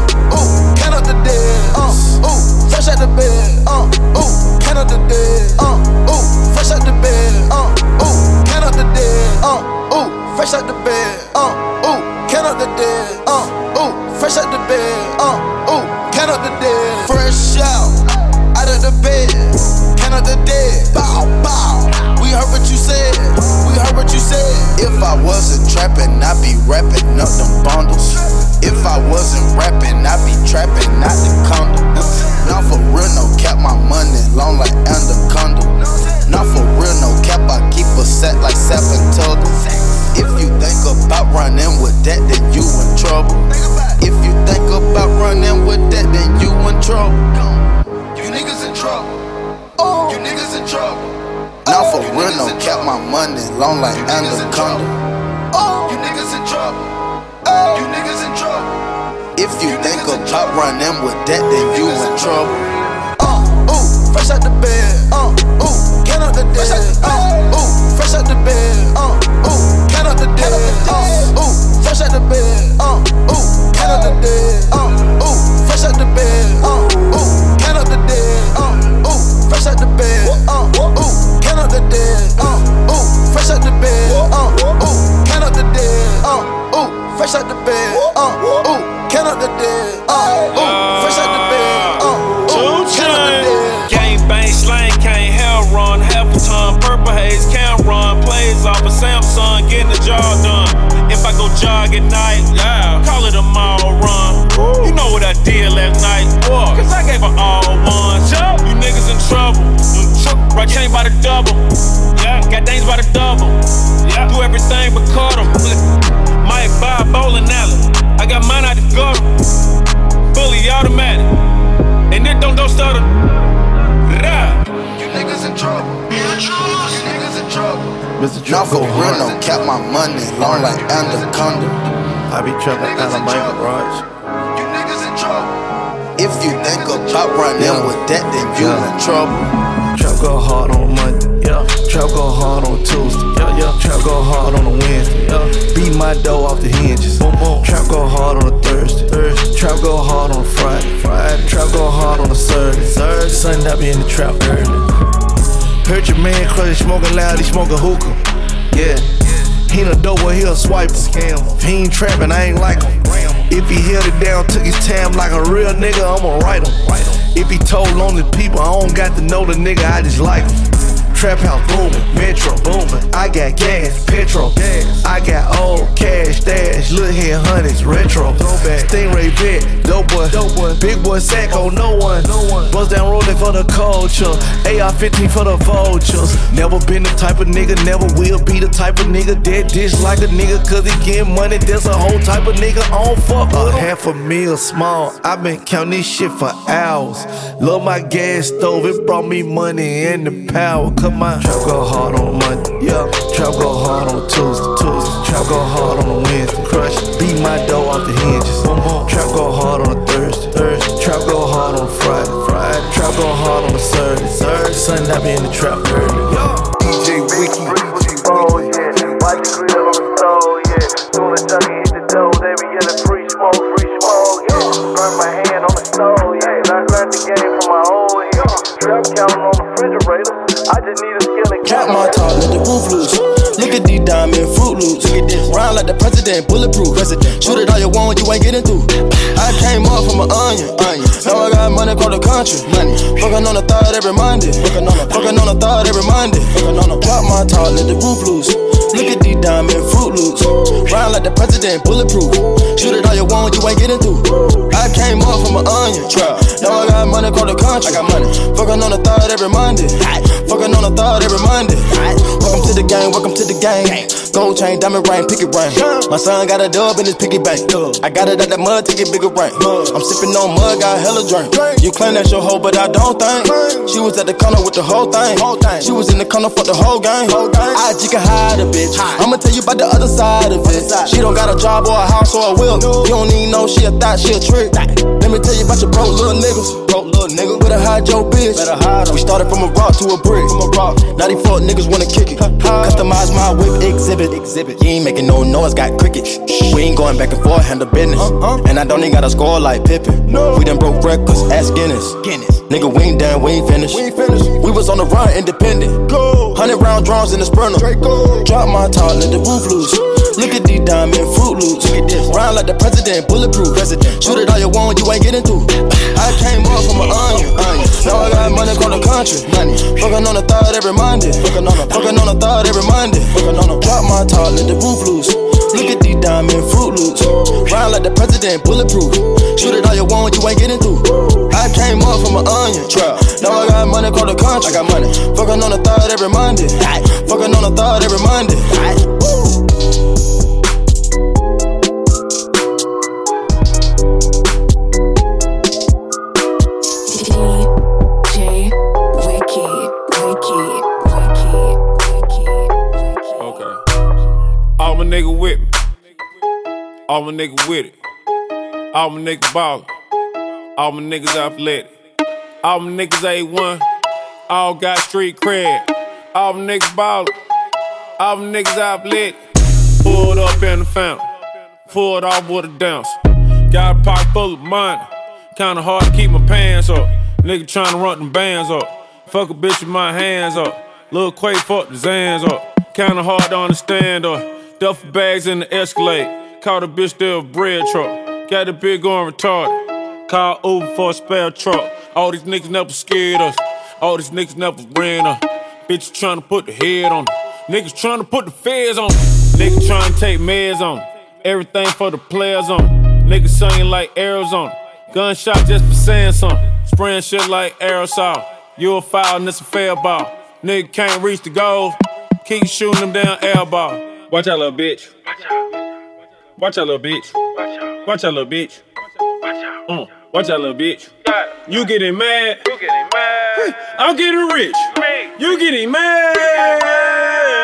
loud, he smoking hookah, yeah. He ain't a dope, he a swipe scam. He ain't trapping, I ain't like him. If he held it down, took his time like a real nigga, I'ma write him. If he told lonely people, I don't got to know the nigga, I just like him. Trap house booming, metro booming. I got gas, petrol. I got old cash stash, look here, hundreds, retro. Stingray vet, dope boy, big boy sack on no one. Bust down rolling for the culture, AR-15 for the vultures. Never been the type of nigga, never will be the type of nigga that dish like a nigga, cause he getting money. There's a whole type of nigga on fuck with him. half a meal small. i been counting this shit for hours. Love my gas stove, it brought me money and the power. Come on, trap go hard on Monday, yeah. Trap go hard on Tuesday, Tuesday. Trap go hard on Wednesday, crush. Beat my dough off the hinges. Trap go hard on Thursday, Thursday. Trap go hard on Friday, Friday. Trap go hard on a Saturday, Saturday. Sunday I be in the trap early. DJ you ain't getting through. I came up from an onion. onion. Now I got money across the country. Money. Fucking on the third every Monday. Fucking on the, fucking on the third every Monday. Fucking on the Drop my talk, let the roof loose. Look at these diamond fruit loops. Round like the president, bulletproof. Shoot it all you want, you ain't getting through. I came up from an onion. Now I got money across the country. I got money. Fucking on the third every Monday. Fucking on the third every Monday. Welcome to the game, welcome to the game. Gold chain, diamond ring, pick it ring. My son got a dub in his piggy bank. I got it out the mud to get bigger rank. I'm sipping on mud, got hella drink. You claim that's your hoe, but I don't think. She was at the corner with the whole thing. She was in the corner for the whole game. I just can hide a bitch. I'ma tell you about the other side of it. She don't got a job or a house or a will. You don't even know she a thought, she a trick. Let me tell you about your broke little niggas. Little nigga. Better hide your bitch. Better hide We started from a rock to a brick. From a rock. Now these fuck niggas wanna kick it. Customize my whip exhibit. Exhibit. You ain't making no noise, got crickets. We ain't going back and forth, handle business. Uh-uh. And I don't even got a score like Pippin. No. We done broke records, ask Guinness. Guinness. Nigga, we ain't done, we ain't finished. We ain't finished. We was on the run, independent. Go. Hundred round drums in the sprinter. Drop my top, let the roof loose. Look at these diamond fruit loops. Look at this. Round like the president, bulletproof. President. Oh. Shoot it all you want, you ain't getting through. I came up from an onion. Oh. onion. Now I got money across the country. Money. Fucking on the third every Monday. Fucking on the, fucking on the third every Monday. Fucking on the, drop my top, let the roof loose. Look at these diamond fruit loops. Round like the president, bulletproof. Shoot it all you want, you ain't getting through. I came up from an onion trap. Now I got money across the country. I got money. Fucking on the third every Monday. Fucking on the third every Monday. Nigga with me. All my nigga with it. All my niggas ballin'. All my niggas athletic. All my niggas A1. All got street cred. All them niggas ballin'. All them niggas lit. Pulled up in the fountain. Pulled off with a dance. Got a pocket full of money. Kinda hard to keep my pants up. Nigga tryna run them bands up. Fuck a bitch with my hands up. Lil Quake fuck the Zans up. Kinda hard to understand up. Duffel bags in the Escalade. Caught a bitch there a bread truck. Got the big going retarded. Call Uber for a spare truck. All these niggas never scared us. All these niggas never ran us. Bitch to put the head on. Niggas trying to put the feds on. Niggas trying to take meds on. Everything for the players on. Niggas singing like Arizona. Gunshot just for saying something. Spraying shit like aerosol. You a foul and it's a fair ball. Nigga can't reach the goal. Keep shooting them down air ball. Watch out, little bitch. Watch out, little bitch. Watch out, little bitch. Mm. Watch out, little bitch. You getting mad? You getting mad? I'm getting rich. You getting mad?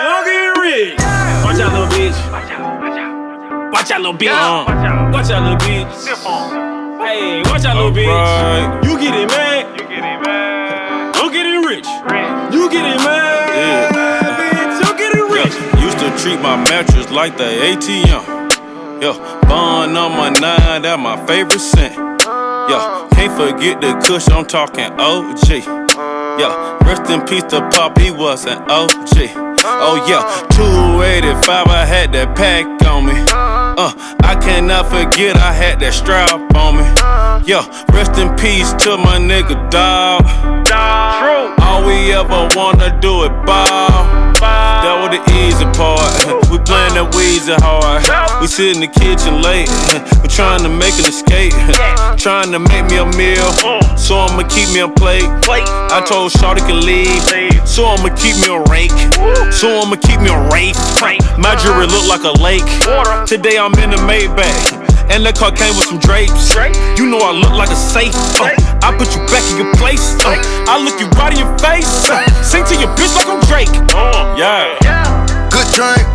I'm getting rich. Watch out, little bitch. Watch out, little bitch. Watch out, little bitch. Hey, watch out, little bitch. You getting mad? You getting mad? I'm getting rich. You getting mad? Treat my mattress like the ATM. Yeah, bun on my nine, that my favorite scent. Yeah, can't forget the kush, I'm talking OG. Yeah, rest in peace to Pop, he was an OG. Oh yeah, 285, I had that pack on me. Uh, I cannot forget I had that strap on me. Yeah, rest in peace to my nigga dog. All we ever wanna do is ball. That was the easy part. We playing that Weezy hard. We sit in the kitchen late. We trying to make an escape. Trying to make me a meal. So I'ma keep me a plate. I told Shawty can leave. So I'ma keep me a rake. So I'ma keep me a rake. My jewelry look like a lake. Today I'm in the Maybach. And the car came with some drapes. You know I look like a safe. Uh, I put you back in your place. Uh, I look you right in your face. Uh, sing to your bitch like I'm Drake. Yeah. Good drink,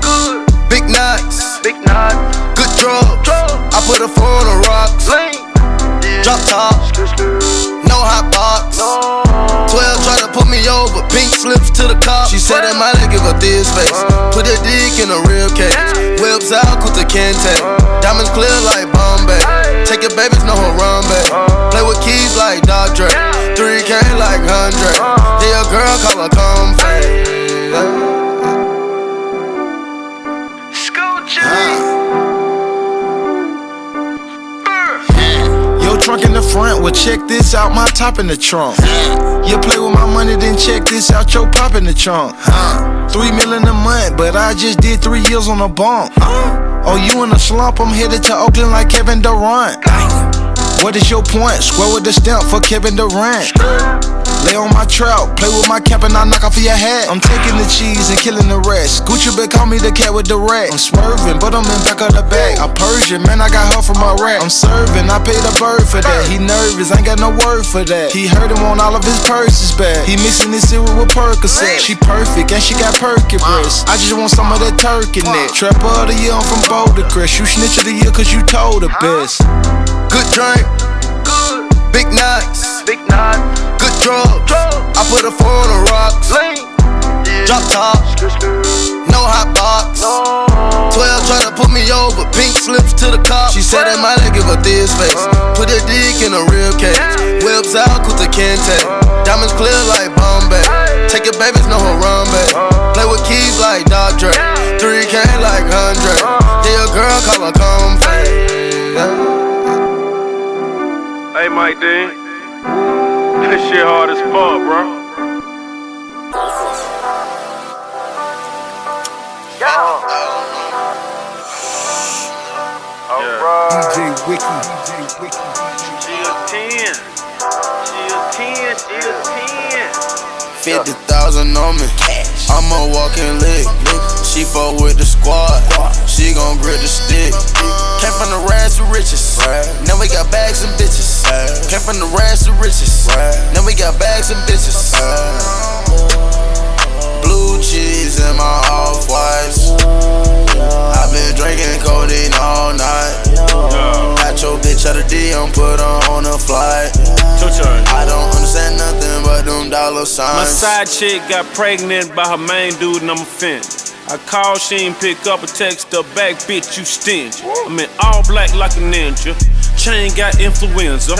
good. Big nuts, big nuts. Good drugs. I put a four on the rocks. Drop top, no hot box. 12 try to put me over, pink slips to the cop. She said that might give her this face. Uh. Put a dick in a real case. Whips out, Kunta Kinte. Uh. Diamonds clear like Bombay. Take your babies, no Harambe. Uh. Play with keys like Dr. Dre. 3K like 100. They a girl, call her comfort. Yo, front, well, check this out, my top in the trunk. You play with my money, then check this out, your pop in the trunk. Three million a month, but I just did three years on a bump. Oh, you in a slump, I'm headed to Oakland like Kevin Durant. What is your point? Square with the stamp for Kevin Durant. Lay on my trout, play with my cap and I knock off your hat. I'm taking the cheese and killing the rest. Gucci been call me the cat with the rat. I'm swerving, but I'm in back of the bag. I Persian, man, I got her from my rap. I'm serving, I paid a bird for that. He nervous, ain't got no word for that. He heard him on all of his purses back. He mixing his cereal with Percocet. She perfect and she got perky breasts. I just want some of that turkey neck. Trapper of the year, I'm from Boulder Crest. You snitch of the year cause you told the best. Good drink, good. Big nuts, big nuts. Good drugs, I put a four on the rocks. Drop top, no hot box. 12 try to put me over, pink slips to the cop. She said that might give her this face. Uh. Put a dick in a real case. Whips out, Kunta Kinte. Uh. Diamonds clear like Bombay. Take your babies, no Harambe. Uh. Play with keys like Dr. Dre. 3K like 100. Yeah, a girl call her comfort. Hey, Mike Dean. This shit hard as fuck, bro. DJ Wiki. DJ Wiki. She a 10. She a 10. She a 10. 50,000 on me. I'm a walking lick. She fuck with the squad. She gon' grip the stick. Came from the rags to riches. Now we got bags and bitches. Came from the rags to riches. Now we got bags and bitches. Blue cheese in my off whites. I've been drinking codeine all night. Got your bitch out of DM, put her on a flight. I don't understand nothing but them dollar signs. My side chick got pregnant by her main dude and I'm offended. I call, she ain't pick up a text her back, bitch, you stingy. I'm in all black like a ninja. Chain got influenza.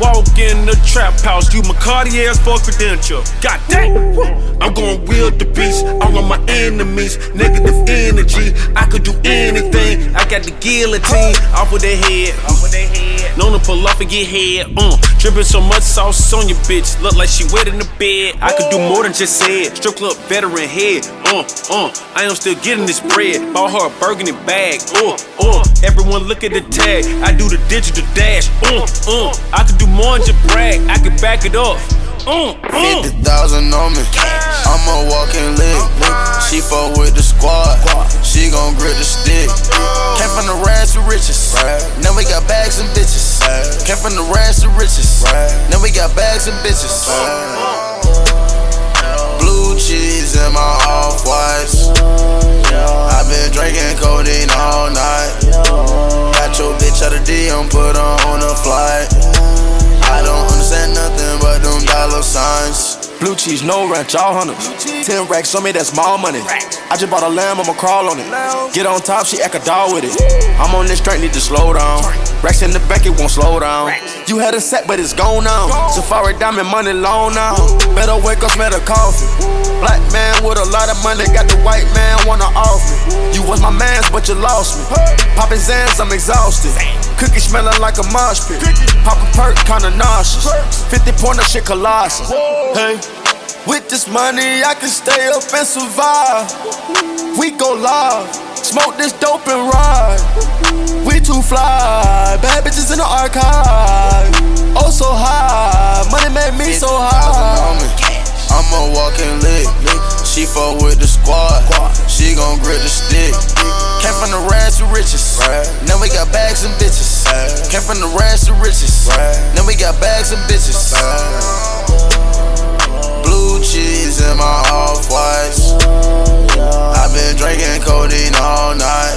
Walk in the trap house, you my Cartier's for credential. God damn, I'm going wield the beast, all of my enemies. Negative energy, I could do anything. I got the guillotine off of their head. Known to pull off and get head. Uh, dripping so much sauce on your bitch, look like she wet in the bed. I could do more than just say it. Strip club veteran head. Uh, uh, I am still getting this bread. Bought her a burgundy bag. Uh, uh, everyone look at the tag. I do the digital dash. Uh, uh, I could do more than just brag. I could back it up. Uh, uh. 50,000 on me. I'm a walking lick. She fuck with the squad. She gon' grip the stick. Came from the rags to riches. Now we got bags and bitches. Came from the rags to riches. Now we got bags and bitches. Blue cheese in my off whites. i been drinking codeine all night. Got your out of DM, put her on a flight. I don't understand nothing but them dollar signs. Blue cheese, no ranch, all hunters. Ten racks on me, that's small money. I just bought a lamb, I'ma crawl on it. Get on top, she act a dog with it. I'm on this train, need to slow down. Racks in the back, it won't slow down. You had a set, but it's gone now. Safari diamond money long now. Better wake up, smell the coffee. Black man with a lot of money, got the white man wanna off me. You was my man's, but you lost me. Popping Zans, I'm exhausted. Cookie smelling like a mosh pit. Pop a perk, kinda nauseous. 50 pointer shit colossus. Hey. With this money, I can stay up and survive. We go live, smoke this dope and ride. We too fly, bad bitches in the archive. Oh, so high, money made me so high. I'm a walking lick. She fuck with the squad. She gon' grip the stick. Came from the rags to riches. Now we got bags and bitches. Came from the rags to riches. Now we got bags and bitches. Cheese in my off whites. i been drinking codeine all night.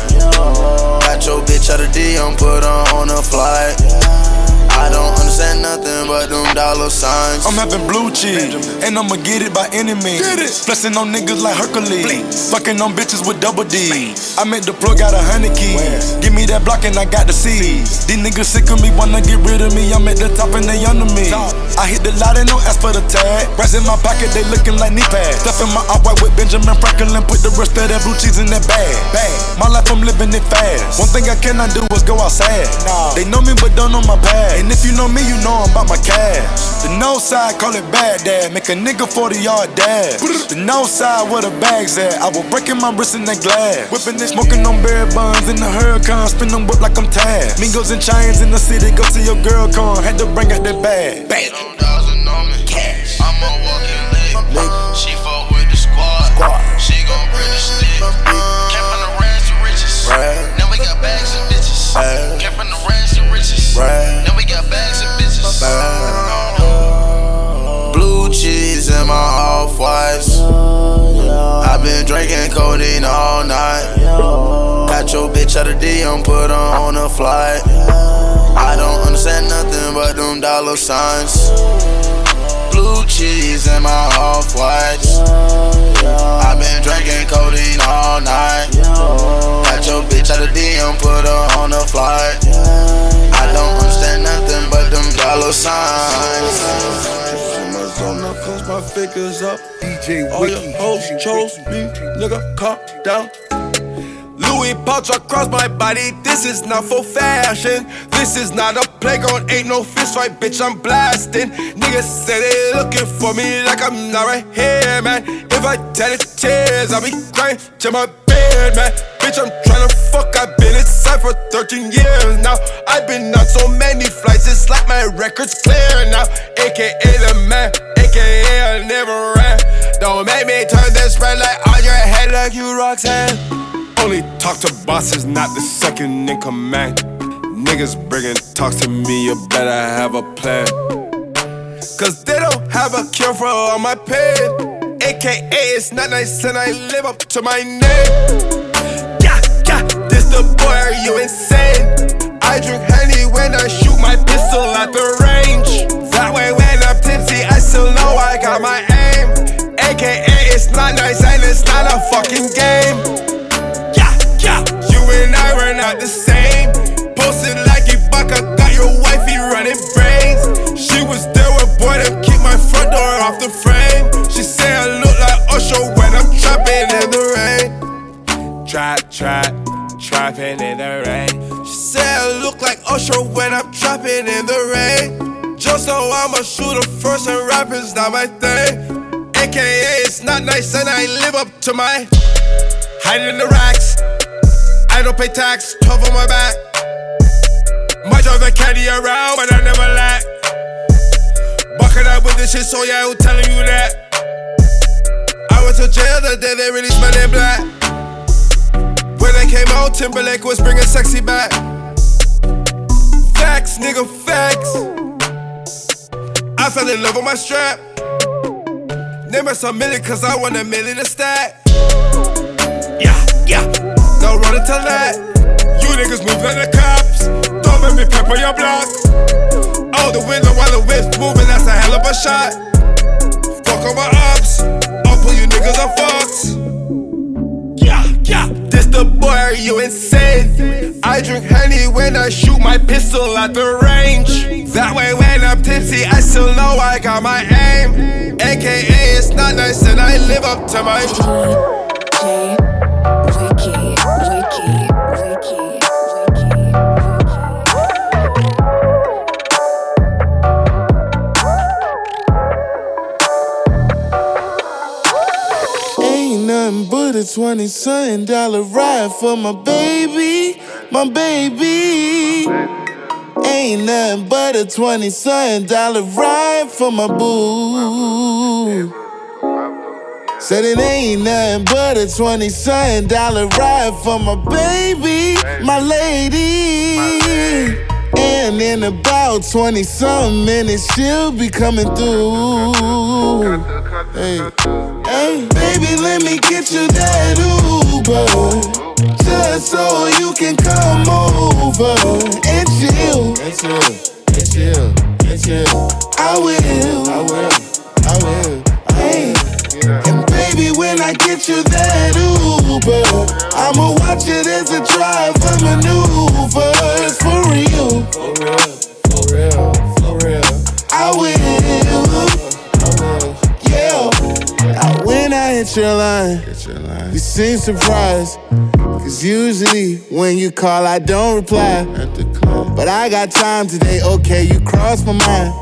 Got your bitch out of DM, put her on a flight. I don't understand nothing but them dollar signs. I'm having blue cheese, and I'ma get it by any means. Flexing on niggas like Hercules, fucking on bitches with double D. I made the plug out a hundred keys. Give me that block and I got the seeds. These niggas sick of me, wanna get rid of me. I'm at the top and they under me. I hit the lot and no ask for the tag. Rats in my pocket, they looking like knee pads. Stuff in my white with Benjamin Franklin, put the rest of that blue cheese in that bag. bag. My life, I'm living it fast. One thing I cannot do is go outside. They know me, but don't know my past. And if you know me, you know I'm about my cash. The no side, call it bad dad. Make a nigga 40 yard dash. The no side, where the bags at? I was breaking my wrist in that glass. Whipping this, smoking on berry buns in the hurricane. Spin them whip like I'm Taz. Mingos and chains in the city, go to your girl con. Had to bring out that bag. Bang. Cash. I'm a walking lick. She fuck with the squad. She gon' bring the stick. Came from the rags to riches. Now we got bags and bitches. Came from the rags to riches. Now we got bags and bitches. Blue cheese in my off whites. i been drinking codeine all night. Got your bitch out of DM, put her on a flight. I don't understand nothing but them dollar signs. Blue cheese in my off whites. i been drinking codeine all night. Got your bitch out of DM, put her on a flight. I nothing but them dollar signs. Cause my figures up. DJ All your hoes chose me, nigga, calm down. Louis pouch across my body, this is not for fashion. This is not a playground, ain't no fist fight, bitch, I'm blasting. Niggas say they looking for me like I'm not right here, man. If I tell it tears, I'll be crying to my bed, man. Bitch, I'm tryna fuck, I've been inside for 13 years now. I've been on so many flights, it's like my record's clear now. AKA the man, AKA I never ran. Don't make me turn this red light on your head like you Roxanne. Only talk to bosses, not the second in command. Niggas bringing talks to me, you better have a plan. Cause they don't have a cure for all my pain. AKA, it's not nice and I live up to my name. Yeah, yeah, this the boy, are you insane? I drink honey when I shoot my pistol at the range. That way, when I'm tipsy, I still know I got my aim. AKA, it's not nice and it's not a fucking game. Yeah, yeah. You and I were not the same. Posted like Ibaka, got your wifey running brains. She was there with boy to keep my front door off the frame. She say I look Usher when I'm trapping in the rain. Trap, trap, trapping in the rain. She said I look like Usher when I'm trapping in the rain. Just know I'm a shooter first and rapping's not my thing. AKA, it's not nice and I live up to my hiding in the racks. I don't pay tax, 12 on my back. Might drive the caddy around, but I never lack. Bucking up with this shit, so yeah, who telling you that? I went to jail the day they released my name black. When they came out, Timberlake was bringing sexy back. Facts, nigga, facts. I fell in love with my strap. Name us a million, cause I want a million to stack. Yeah, yeah. Don't run into that. You niggas move like the cops. Don't make me pepper your block. Out the window while the whip's moving, that's a hell of a shot. Fuck on my ops. I'll you niggas on Fox. Yeah, yeah. This the boy, are you insane? I drink honey when I shoot my pistol at the range. That way, when I'm tipsy, I still know I got my aim. AKA, it's not nice, and I live up to my. Wiki, but a 20 something dollar ride for my baby, my baby. Ain't nothing but a 20 something dollar ride for my boo. Said it ain't nothing but a 20 something dollar ride for my baby, my lady. And in about 20 something minutes, she'll be coming through. Hey, baby, let me get you that Uber. Just so you can come over and chill. And chill, and chill, and chill. I will, I will, I will. Hey, and baby, when I get you that Uber, I'ma watch it as a driver maneuver. It's for real, for real, for real, for real. I will, when I hit your line, you seem surprised. Cause usually when you call, I don't reply. But I got time today, okay, you cross my mind.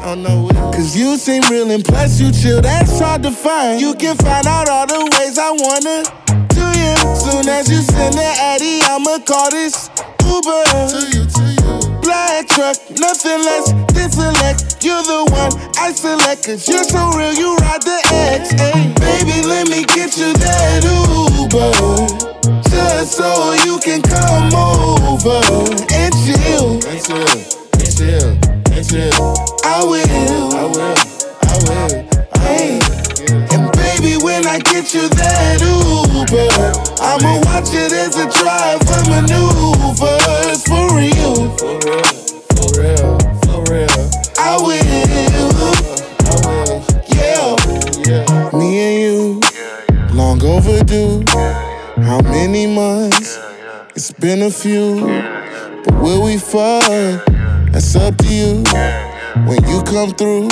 Cause you seem real and plus you chill, that's hard to find. You can find out all the ways I wanna do you. Soon as you send the Addy, I'ma call this Uber. To you, to you. Black truck, nothing less than select. You're the one I select, cause you're so real, you ride the X. Hey, baby, let me get you that Uber. Just so you can come over and chill. And chill, and chill, and chill. I will, I will, I will. Hey, and baby, when I get you that Uber, I'ma watch it as a driver maneuver. It's for real, for real, for real, for real. I will, I will, yeah. Me and you, long overdue. How many months? It's been a few. But will we fuck? That's up to you. When you come through,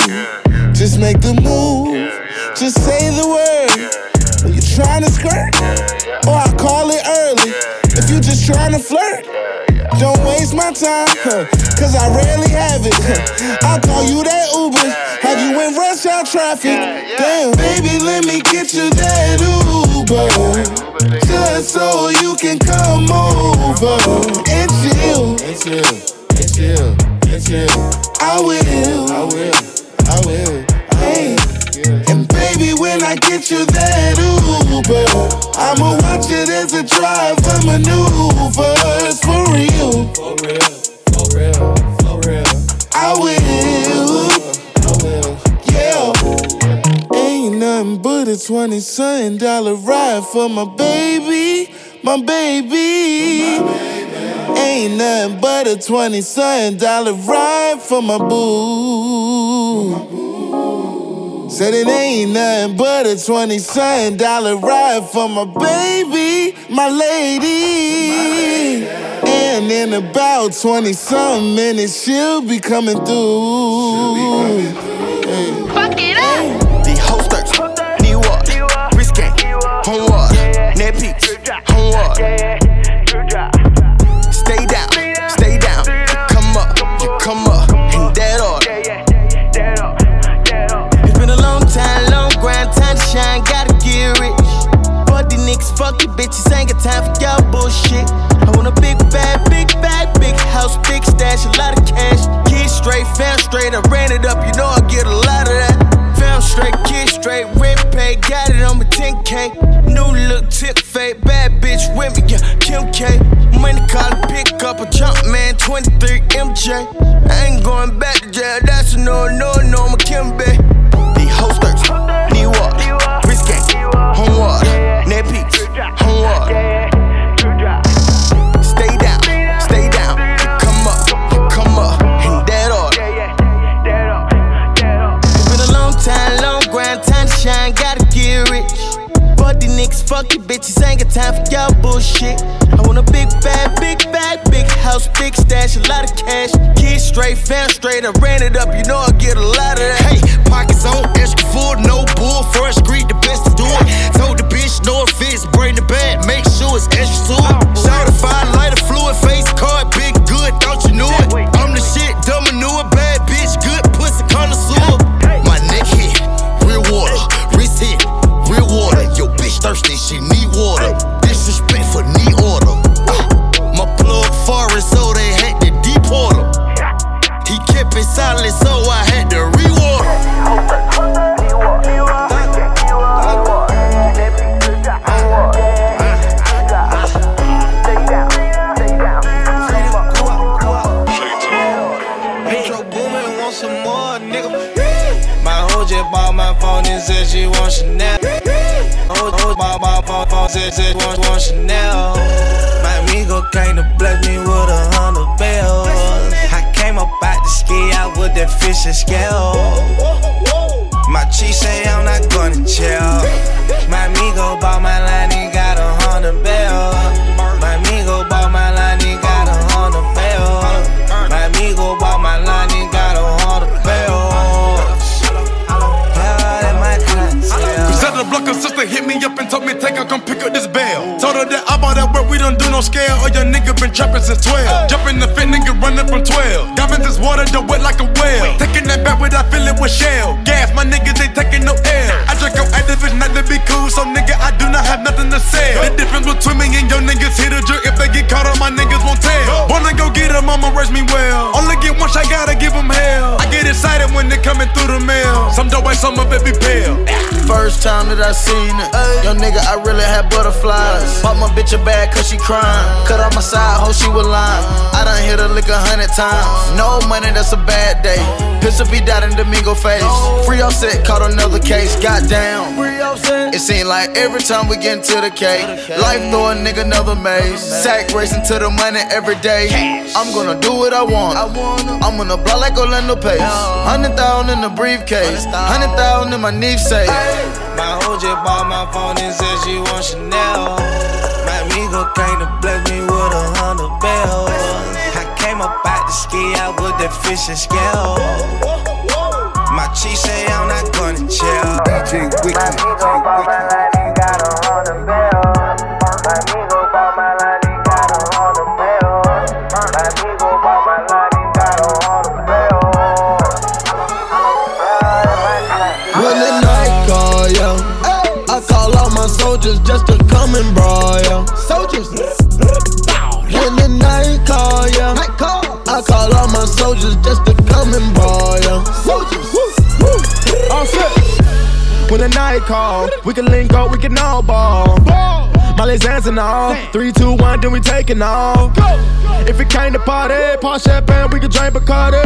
just make the move. Just say the word. When you trying to skirt, or I call it early. If you just trying to flirt, don't waste my time, cause I rarely have it. I'll call you that Uber. Have you in rush hour traffic? Damn, baby, let me get you that Uber. Just so you can come over and chill. And chill, and chill, chill. I will, I will, I will. Hey, and baby, when I get you that Uber, I'ma watch it as a driver maneuver. It's for real, for real, for real, for real. I will, I will, yeah. Ain't nothing but a twenty something dollar ride for my baby, my baby. Ain't nothing but a twenty something dollar ride for my boo. Said it ain't nothing but a 20 something dollar ride for my baby, my lady. And in about 20 something minutes, she'll be coming through. Fuck it up. The holsters, New York, wrist gang, homework, net peaks, homework. Stay fuck you bitches, ain't got time for y'all bullshit. I want a big bag, big bag, big house, big stash, a lot of cash. Kids straight, fam straight, I ran it up, you know I get a lot of that. Fam straight, kids straight, rent paid, got it on my 10K. New look, tip fade, bad bitch with me, yeah, Kim K. Money call pick up a jump man, 23 MJ. I ain't going back to jail, that's a no, no, no, I'm a fuck you bitches, ain't got time for y'all bullshit. I want a big bag, big bag, big house, big stash, a lot of cash. Kids straight, fam straight, I ran it up, you know I get a lot of that. Hey, pockets on, extra full, no bull, first street, the best to do it. Told the bitch, no offense, bring the bag, make sure it's extra to it. Certified, said want want Chanel. My amigo came to bless me with a hundred bells. I came up out the ski out with that fish and scale. My chief say I'm not gonna chill. My amigo bought my line, he got a hundred bells. My amigo bought my line, he got a hundred bells. My amigo bought my line, Her sister hit me up and told me, take her, come pick up this bail. Told her that I bought that work, we don't do no scale. Or your nigga been trapping since 12. Jumping the fit, nigga running from 12. Diamonds this water, the wet like a whale. Taking that back without filling with shell. Gas, my niggas ain't taking no air. I drink your activist, not to be cool, so nigga, I do not have nothing to sell. The difference between me and your niggas, hit a jerk. If they get caught up, my niggas won't tell. Wanna go get her, mama raise me well. Only get one shot, gotta give them hell. I excited when they coming through the mail. Some dope, some of it be pale. First time that I seen it, young nigga, I really had butterflies. Bought my bitch a bag cause she crying. Cut off my side, hope she was lying. I done hit her lick a hundred times. No money, that's a bad day. Pistol be died in Domingo face. Free offset, caught another case, got down. It seemed like every time we get into the cake, life throw a nigga another maze. Sack racing to the money every day. I'm gonna do what I want. I'm gonna blow like Orlando Pace. Hundred thousand in the briefcase, hundred thousand in my knee safe. My hoe just bought my phone and said she want Chanel. My amigo came to bless me with a hundred bells. I came up out the ski out with that fish and scale. My chief say I'm not gonna chill. DJ Wiki. Soldiers just to come and brawl, yeah. Soldiers. All set. When the night call, we can link up, we can all ball. ball. Molly's dancing all. Three, two, one, then we taking off. If it came to party, pop champagne, we can drink Bacardi.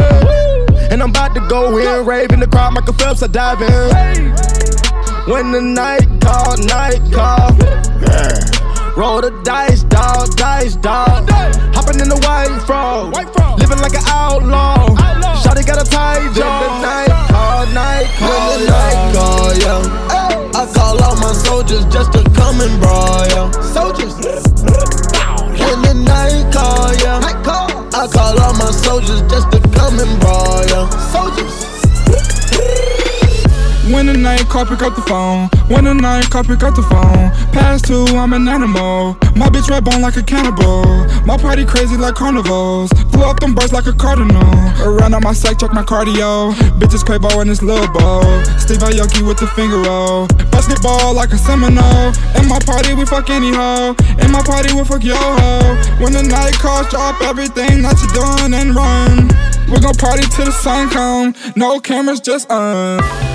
And I'm about to go in, rave in the crowd, Michael Phelps, I dive in. When the night call, night call. Yeah. Roll the dice, dog, dice, dog. Hopping in the white frog. Living like an outlaw. Shawty got a tight jaw. The night call, night call, the night call, yeah. I call all my soldiers just to come and brawl, yeah. Soldiers. When the night call, yeah. I call all my soldiers just to come and brawl, yeah. Soldiers. When the night call, pick up the phone. When the night call, pick up the phone. Past two, I'm an animal. My bitch red bone like a cannibal. My party crazy like carnivals. Flew up them birds like a cardinal. Around on my sack, check my cardio. Bitches Quavo in this little bowl. Steve Aoki with the finger roll. Basketball like a Seminole. In my party, we fuck any hoe. In my party, we fuck yo ho. When the night calls, drop everything that you doing and run. We gon' party till the sun come. No cameras, just on.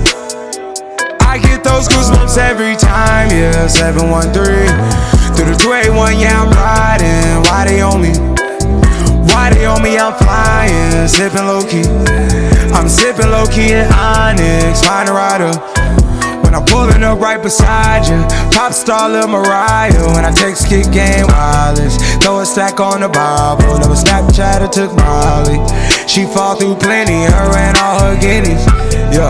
Get those goosebumps every time, yeah. 713 through the 281, yeah, I'm riding. Why they on me? Why they on me? I'm flying, sipping low key. I'm sipping low key in Onyx, find a rider. When I'm pulling up right beside you, pop star Lil Mariah. When I take skit game wireless, throw a stack on the Bible. Never Snapchat or took Molly. She fall through plenty, her and all her guineas. Yeah,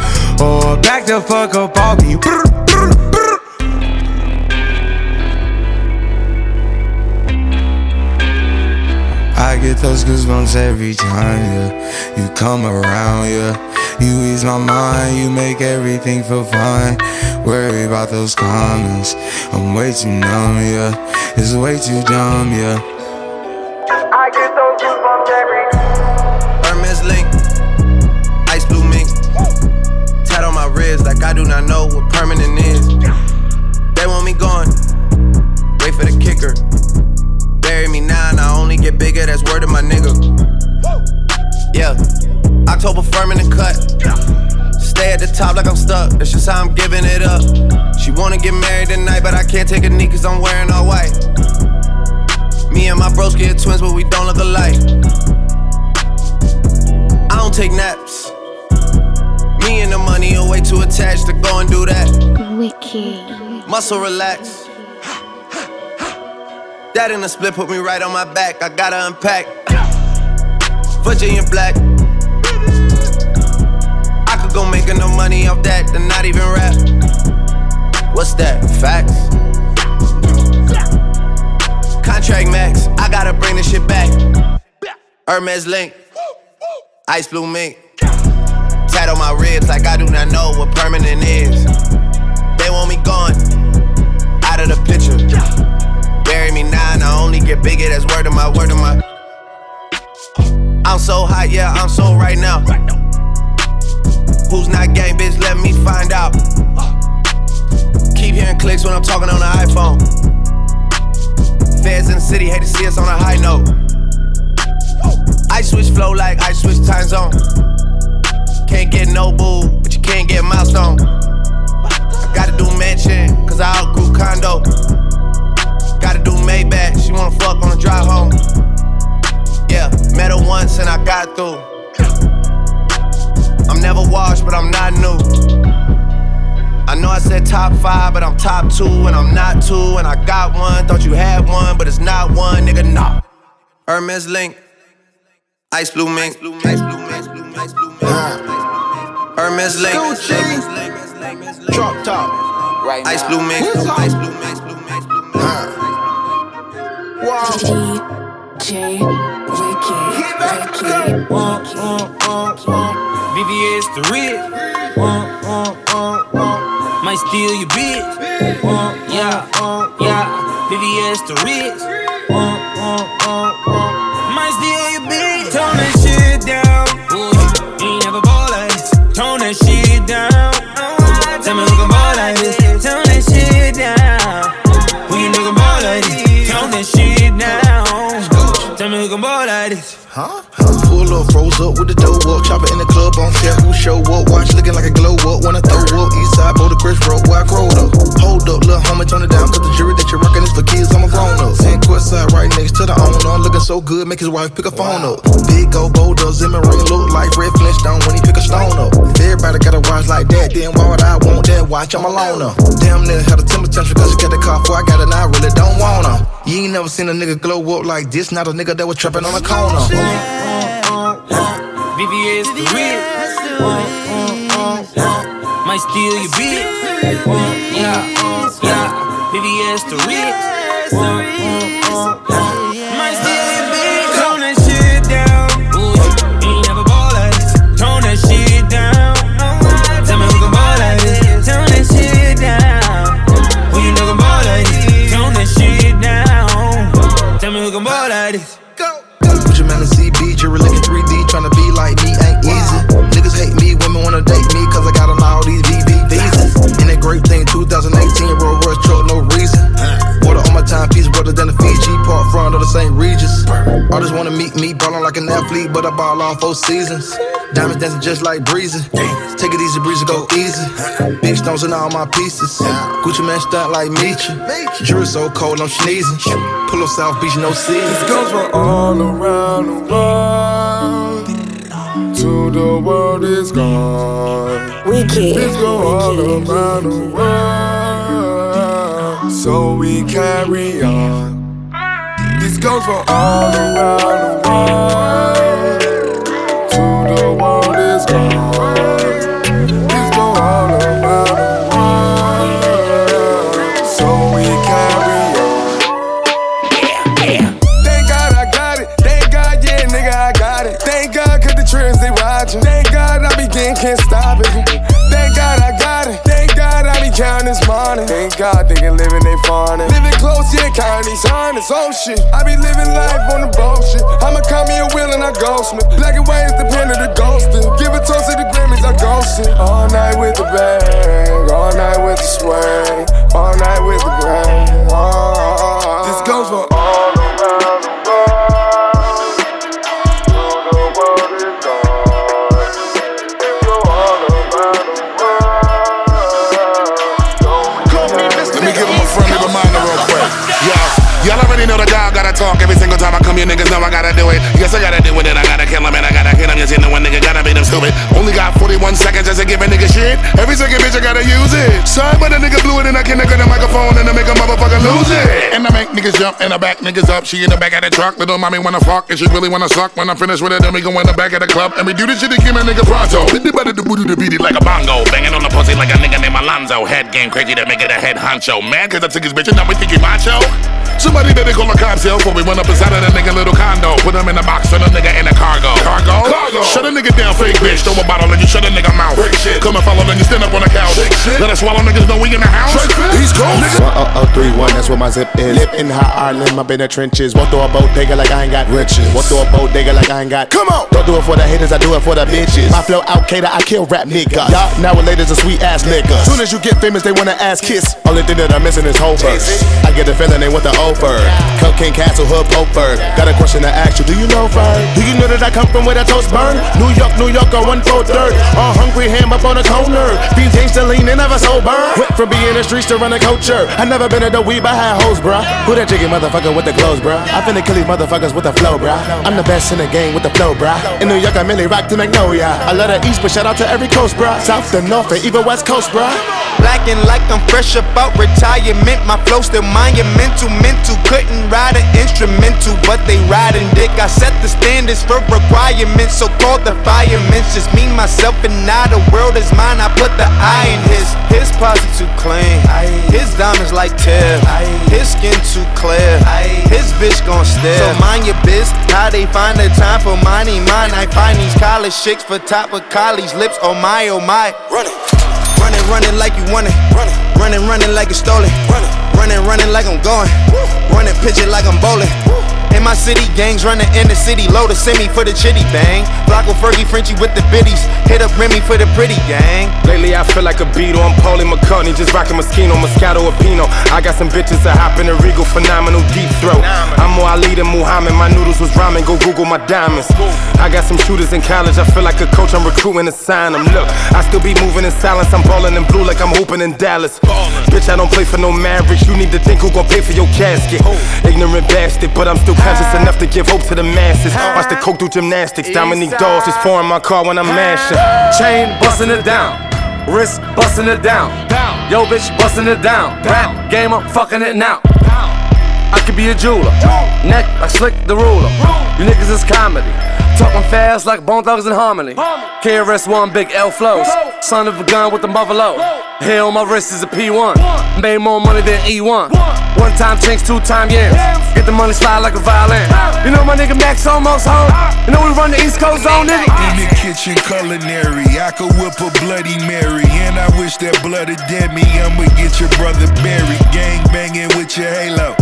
The fuck up me. Brr, brr, brr. I get those goosebumps every time, yeah. You come around, yeah. You ease my mind, you make everything feel fine. Worry about those comments. I'm way too numb, yeah. It's way too dumb, yeah. I do not know what permanent is. They want me gone, wait for the kicker. Bury me now and I only get bigger, that's word of my nigga. Yeah, October firm in the cut. Stay at the top like I'm stuck, that's just how I'm giving it up. She wanna get married tonight, but I can't take a knee cause I'm wearing all white. Me and my bros get twins, but we don't look alike. I don't take naps. Me and the money are way too attached to go and do that. Wicked. Muscle relax. That in the split put me right on my back. I gotta unpack. Virginia black. I could go make enough money off that to not even rap. What's that? Facts. Contract max. I gotta bring this shit back. Hermes link. Ice blue mink. Tat on my ribs like I do not know what permanent is. They want me gone. Out of the picture. Bury me now and I only get bigger. That's word of my word of my. I'm so hot, yeah, I'm so right now. Who's not gang, bitch? Let me find out. Keep hearing clicks when I'm talking on the iPhone. Feds in the city hate to see us on a high note. I switch flow like I switch time zone. Can't get no boo, but you can't get milestone. I gotta do mansion, cause I outgrew condo. Gotta do Maybach, she wanna fuck on the drive home. Yeah, met her once and I got through. I'm never washed, but I'm not new. I know I said top top five, but I'm top two, and I'm not two, and I got one. Thought you had one, but it's not one, nigga, nah. Hermes Link, Ice Blue Mink, Hermes Link, Drop top. Right Ice Blue Mink, Ice Blue Mink. DJ Ricky, Ricky, VVS the rich. Might steal your bitch. Yeah, yeah. VVS the rich. Might steal your bitch. Tone that like this. Huh? Pull up, froze up with the dough up. Chopper in the club, on care who show up. Watch looking like a glow up. Wanna throw up. East side, Boulder Chris Road, where I up. Hold up, little homie, turn it down. Cause the jury that you're rocking is for kids, I'm a grown up. Sand quest side, right next to the owner. Looking so good, make his wife pick a phone up. Big old boulder, Zimmer ring look like Fred Flintstone when he pick a stone up. If everybody got a watch like that, then why would I want watch? I'm a loner. Damn near had a temper tantrum cause you got the car before I got it, I really don't want her. You ain't never seen a nigga glow up like this, not a nigga that was trapping on the corner. VVS the rich. Might steal your bitch. Yeah, yeah. VVS the rich. Park the St. Regis. Artists wanna meet me, ballin' like an athlete, but I ball all four seasons. Diamonds dancing just like breezing. Take it easy, breezy, go easy. Big stones in all my pieces. Gucci man stunt like Meechie. Jury so cold, I'm sneezing. Pull up South Beach, no season. This goes for all around the world. To the world is gone. Wicked. This go all around the world. So we carry on. This goes for all around the world. Yeah, is shit. I be living life on the bullshit. I'ma call me a wheel and I ghostman. Black and white is the pen of the ghosting. Give a toast to the Grammys, I ghosting. All night with the bang. All night with the swing. All night with the Already know the dog gotta talk every single time I come. here, niggas know I gotta do it. Yes, I gotta do it. And I gotta kill him and I gotta hit him. You see, no one nigga gotta beat him stupid. Only got 41 seconds just to give a nigga shit. Every second bitch I gotta use it. Sorry, but a nigga blew it and I can't get the microphone and I make a motherfucker lose it. And I make niggas jump and I back niggas up. She in the back of the truck. Little mommy wanna fuck and she really wanna suck. When I'm finished with it, then we go in the back of the club and we do this shit to give a nigga pronto. Better to booty to beat it like a bongo. Banging on the pussy like a nigga named Alonzo. Head game crazy to make it a head honcho. Mad cause I took his bitch and now we think he macho. Somebody that they call the cops here before we run up inside of that nigga little condo. Put him in a box, turn a nigga in a cargo. Cargo? Cargo. Shut a nigga down, fake bitch. Throw a bottle and you shut a nigga mouth. Come and follow, then you stand up on the couch. Let us swallow niggas know we in the house. He's cold, nigga. 1031, uh, uh, that's where my zip is. Live in hot Ireland, up in the trenches. Won't throw a bodega like I ain't got riches. Won't throw a bodega like I ain't got. Come on! Don't do it for the haters, I do it for the bitches. My flow out cater, I kill rap niggas. Y'all nowadays are sweet ass niggas. Soon as you get famous, they wanna ass kiss. Only thing that I'm missing is whole verse. I get the feeling they want the old Beaufort. Cocaine Castle, Hood, Beaufort. Got a question to ask you, do you know Fern? Do you know that I come from where the toast burn? New York, New York, on one four third. All hungry ham up on the corner. Fiends to lean and never sober. Went from being in the streets to run a culture. I never been at the weed, but had hoes, bruh. Who that jiggy motherfucker with the clothes, bruh? I finna kill these motherfuckers with the flow, bruh. I'm the best in the game with the flow, bruh. In New York, I mainly rock to Magnolia. I love the East, but shout out to every coast, bruh. South and North and even West Coast, bruh. Black and like I'm fresh about retirement. My flow still monumental, mental. Couldn't ride an instrumental, but they riding dick. I set the standards for requirements, so called the firemen. Just me, myself, and now the world is mine. I put the eye in his. His posse too clean. His diamonds like tear. His skin too clear. His bitch gon' stare. So mind your biz. How they find the time for money? Mine. I find these college chicks for top of college lips. Oh my, oh my. Running. Running, running like you want it. Running, running, like it's stolen. Running, running, running like I'm going. Running, pitch it like I'm bowling. In my city, gangs running in the city. Load a semi for the chitty bang. Flocko Fergie, Frenchie with the biddies. Hit up Remy for the pretty gang. Lately I feel like a Beatle, I'm Paulie McCartney, just rocking Moschino, Moscato, or Pinot. I got some bitches that hop in a Regal, phenomenal deep throat. I'm more Ali than Muhammad, my noodles was rhyming. go Google my diamonds. I got some shooters in college, I feel like a coach, I'm recruiting to sign them. Look, I still be moving in silence, I'm balling in blue like I'm hooping in Dallas. Bitch, I don't play for no Mavericks, you need to think who gon' pay for your casket. Ignorant bastard, but I'm still conscious enough to give hope to the masses. Watch the coke do gymnastics, Dominique Dawes is pouring my car when I'm mashing. Chain busting it down. Wrist busting it down. Yo, bitch busting it down. Rap game, I'm fucking it now. I could be a jeweler. Neck like Slick the Ruler. You niggas is comedy. Talking fast like Bone Thugs and Harmony. KRS One, big L flows. Son of a gun with the buffalo. Hair on my wrist is a P1. Made more money than E1. One time chinks, two time yams. Get the money slide like a violin. You know my nigga Max almost home. You know we run the East Coast zone, nigga. In the kitchen culinary, I could whip a Bloody Mary. And I wish that blood had dead me. I'ma get your brother buried. Gang banging with your halo.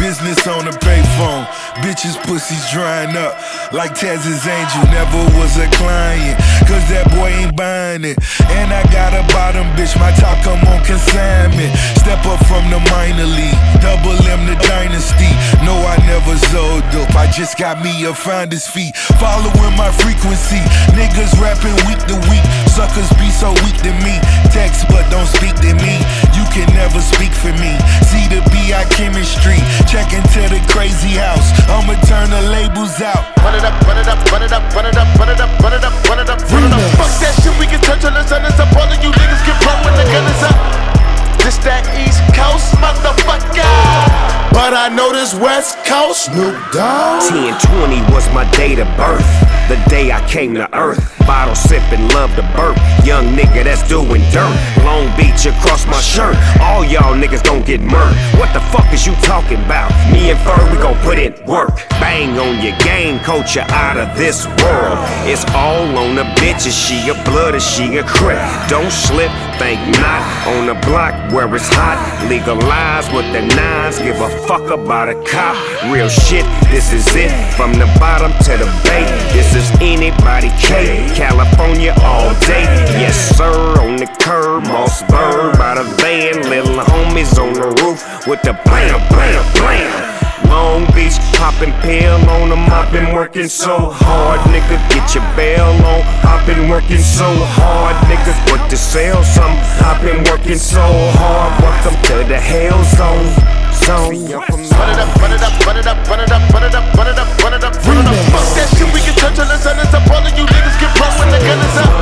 Business on the payphone. Bitches, pussies drying up. Like Taz's angel, never was a client. Cause that boy ain't buying it. And I got a bottom bitch, my top come on consignment. Step up from the minor league. Double M the dynasty. No, I never sold dope. I just got me a finder's fee. Following my frequency. Niggas rapping week to week. Suckers be so weak to me. Text but don't speak to me. You can never speak for me. See the BI chemistry. Check into the crazy house. I'ma turn the labels out. Run it up, run it up, run it up, run it up, run it up, run it up, run it up, run it up. Fuck that shit, we can touch on the sun. It's up. All of you niggas get pro when the gun is up. This that East Coast motherfucker. But I know this West Coast Snoop Dogg. 1020 was my date of birth. The day I came to earth. Bottle sipping, love to burp. Young nigga that's doing dirt. Long Beach across my shirt. All y'all niggas don't get murked. What the fuck is you talking about? Me and Fur, we gon' put in work. Bang on your game, coach you out of this world. It's all on the bitches. She a blood or she a crip. Don't slip, think not. On the block where it's hot. Legalize with the nines. Give a fuck about a cop. Real shit, this is it. From the bottom to the bay. This is anybody K. California all day. Yes, sir, on the curb. Mossberg by the van. Little homies on the roof with the blam, blam, blam. Long Beach, popping pill on them. I've been working so hard, nigga. Get your bail on. I've been working so hard, nigga. What to sell some? I've been working so hard. Welcome to the hell zone. Zone. Run it up, run it up, run it up, run it up, run it up, run it up, run it up, run it up. Fuck that shit, we can touch on the sun. It's up. All of you niggas get pro when the gun is up.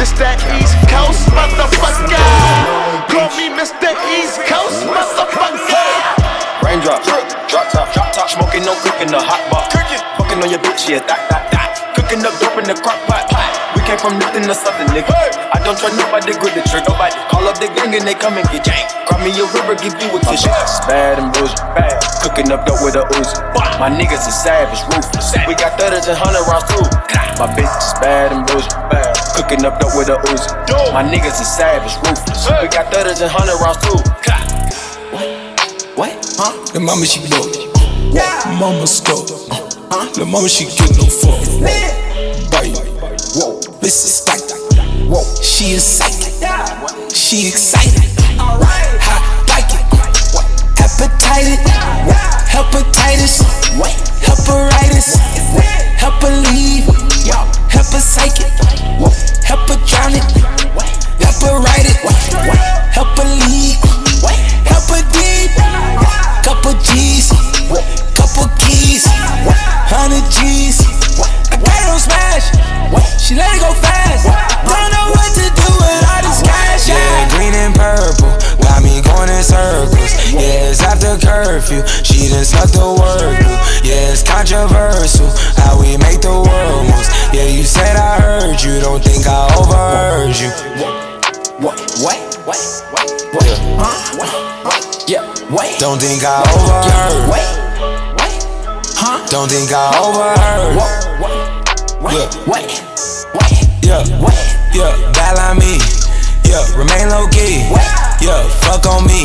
This that East Coast motherfucker. Call me Mr. East Coast motherfucker. Raindrops, drop top, drop top, smoking, no cooking, the hot bar. Fucking on your bitch, yeah, that, that, that. Cooking up dope in the crock pot. We came from nothing to something, nigga. I don't trust nobody, grip the trigger. Nobody call up the gang and they come and get jank. Cry me a river, give you a tissue. Bad and boujee, bad. Cooking up dope with a Uzi. My niggas is savage, ruthless. We got thudders and hundred rounds too. My bitch is bad and boujee, bad. Cooking up dope with a Uzi. My niggas is savage, ruthless. We got thudders and hundred rounds too. What? What? Huh? The mama she blow. Yeah. Mama scope. Uh, huh? The mama she get no fuck. Bite. This is stack. Whoa. She is psychic. She excited. Hot like it. What? Hepatitis, hepatitis, heparitis, hepaleave, hepapsychic, hepatonic, heparitis, Heard you, don't think I overheard you. What? What? What? What? Huh? Yeah. Wait. Don't think I overheard. Wait. Huh? Don't think I overheard. Wait. Wait. Yeah, yeah, bad like me. Yeah, remain low key. Yeah, fuck on me.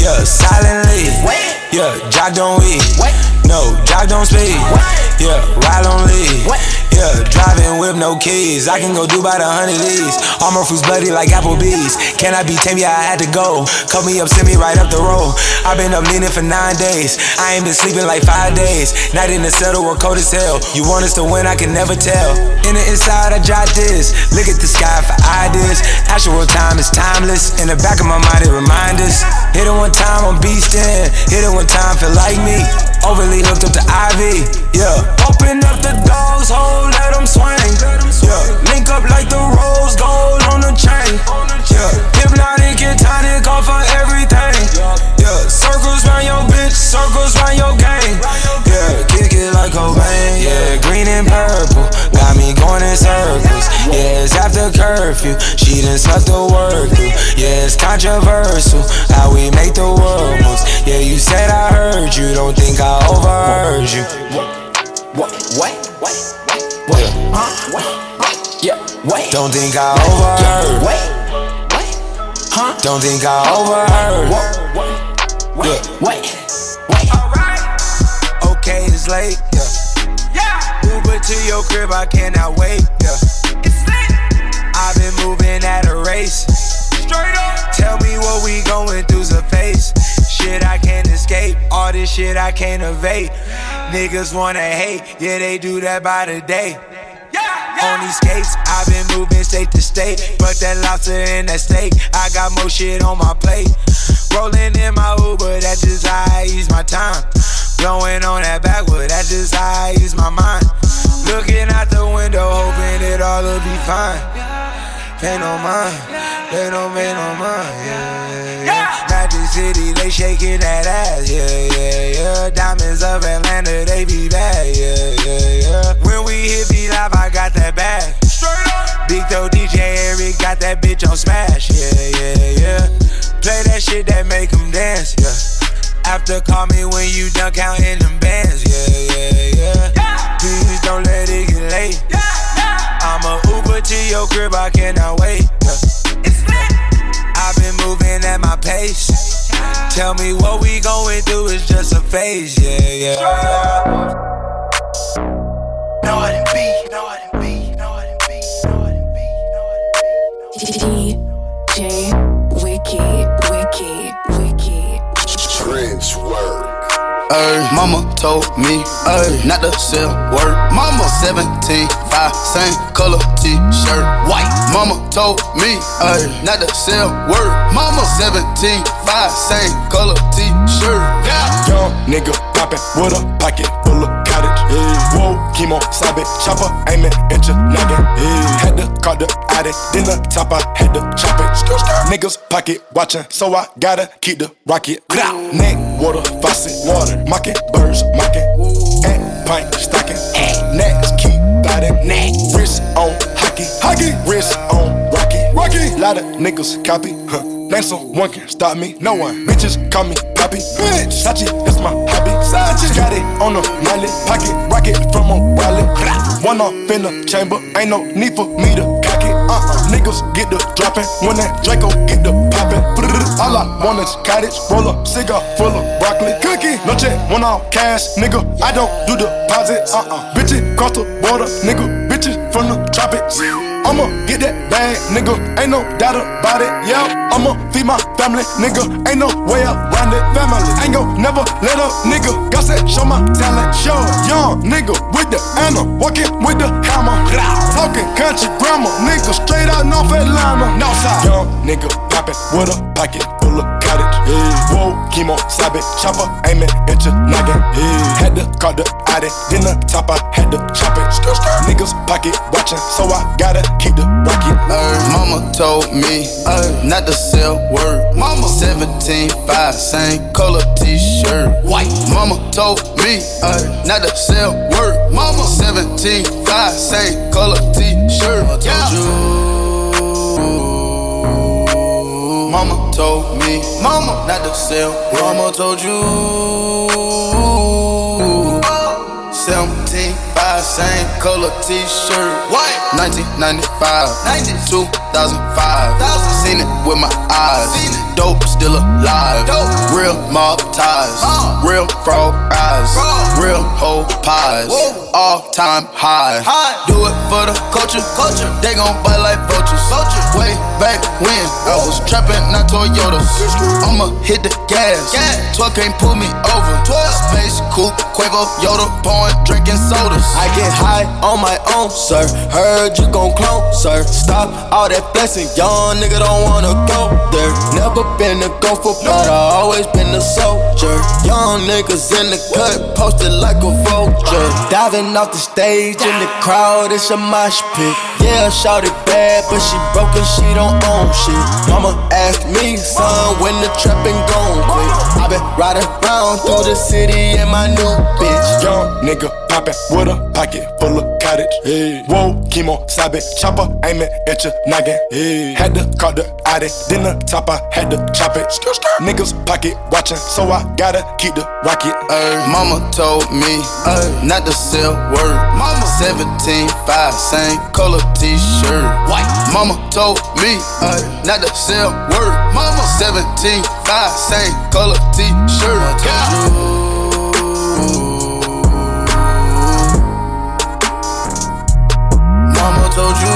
Yeah, silently. Yeah, jock don't eat. No, jock don't speak. Yeah, ride on lead. Yeah, driving with no keys. I can go do about a hundred E's. All my fruits bloody like Applebee's. Can I be tame? Yeah, I had to go. Cut me up, send me right up the road. I've been up leaning for nine days. I ain't been sleeping like five days. Night in the settle, we're cold as hell. You want us to win, I can never tell. In the inside, I jot this. Look at the sky for ideas. Actual time is timeless. In the back of my mind, it reminds us. Hit it one time, I'm beastin'. Hit it one time, feel like me. Overly hooked up to Ivy. Yeah. Open up the dog's hole, let them swing. Yeah. Link up like the rose gold on the chain. Yeah. Hypnotic and tonic off of everything. Yeah. Circles round your bitch, circles round your gang. Yeah. Kick it like Cobain. Yeah. Green and purple. Got me going in circles. Yeah. It's after curfew. She done sucked the work through. Yeah. It's controversial how we make the world moves. Yeah. You said I heard you. Don't think I overheard you. What? What? What? What? Huh? Yeah. Uh, wait. Don't think I overheard. Wait. Huh? Don't think I overheard. Wait. Wait. Okay, it's late. Yeah. Uber to your crib, I cannot wait. Yeah. I've been moving at a race. Straight up. Tell me what we going through's a face. Shit I can't escape. All this shit I can't evade. Niggas wanna hate, yeah, they do that by the day. On these skates, I've been moving state to state. But that lobster and that steak, I got more shit on my plate. Rolling in my Uber, that's just how I ease my time. Blowing on that backwood, that's just how I ease my mind. Looking out the window, hoping it all will be fine. Pay no mind, they don't pay no mind, yeah, yeah, City, they shaking that ass, yeah, yeah, yeah. Diamonds of Atlanta, they be bad, yeah, yeah, yeah. When we hit beat live, I got that bag. Straight up. Big Toe DJ Eric got that bitch on smash, yeah, yeah, yeah. Play that shit that make 'em dance, yeah. After call me when you done counting them bands, yeah, yeah, yeah. Please don't let it get late. Yeah, yeah. I'ma Uber to your crib, I cannot wait. Yeah. I've been moving at my pace. Tell me what we going through is just a phase, yeah, yeah. No, I didn't be. No, I didn't be. No, I didn't be. No, I didn't be. DJ Mama told me ay, not to sell word. Mama 17, 5, same color t-shirt, white. Mama told me ay, not to sell word. Mama 17, 5, same color t-shirt. Yeah. Young nigga poppin' with a pocket full of cottage. Yeah. Whoa, chemo, sabe, chopper, aiming at your noggin. Yeah. Had to call the addict, then the top I had to chop it. Niggas pocket watchin', so I gotta keep the rocket. Neck, water, faucet, water, mocking, birds, mocking. And pint stocking, next keep biting. Neck. Wrist on hockey, hockey, wrist on rocky, rocky. Lot of niggas copy, huh? Name someone can stop me, no one. Bitches call me Poppy, bitch. Sachi, that's my hobby. Sachi, got it on the mallet, pocket rocket from a wallet. One off in the chamber, ain't no need for me to cock it. Uh-uh, niggas get the dropping when that Draco get the popping. All I want is cottage, roll up, cigar full of broccoli, cookie. No check, one off cash, nigga. I don't do deposits. Uh-uh, bitches cross the border, nigga. Bitches from the tropics. I'ma get that bag, nigga. Ain't no doubt about it, yeah. I'ma feed my family, nigga. Ain't no way around it, family. Ain't gon' never let up, nigga. God said, show my talent, show. Young nigga with the Anna, walking with the hammer. Talking country grammar, nigga. Straight out North Atlanta. Northside. Young nigga poppin' with a pocket full of cottage. Yeah. Whoa, chemo, sabe, chopper, aiming at your noggin. Yeah. Had to call the Addy, then the top I had to chop it. Niggas pocket watching, so I gotta keep the rocket. Ay, mama told me ay, not to sell word. Mama 17, 5, same color t-shirt. White. Mama told me ay, not to sell word. Mama 17, 5, same color t-shirt. Yeah. Mama told me, Mama not to sell. Mama told you. 17, 5, same color t-shirt. White. 1995, 2005. Seen it with my eyes. Dope still alive. Real mob ties. Real frog eyes. Real whole pies. All time high. Do it for the culture. culture. They gon' bite like vultures. Way back when I was trapping, not Toyotas. I'ma hit the gas. 12 can't pull me over. Space coupe, Quavo, Yoda, pouring, drinking sodas. I get high on my own, sir. Heard you gon' clone, sir. Stop all that blessing, young nigga don't wanna go there. Never been a gopher, but I always been a soldier. Young niggas in the cut, posted like a vulture. Diving off the stage in the crowd, it's a mosh pit. Yeah, shout it bad, but she broke and she don't own shit. Mama asked me, son, when the trapping gon' quit. I been riding around through the city in my new bitch. Young nigga poppin' with a pocket full of cottage. Hey. Whoa, chemo, sabe, chopper, aiming at your noggin. Hey. Had to call the Addy, then the top I had to chop it. Niggas pocket watching, so I gotta keep the rocket. Ay, mama told me uh, ay, not to sell word. Mama 17, 5, same color t-shirt. White. Mama told me uh, ay, not to sell word. Mama 17, 5, same color t-shirt. Mama told you.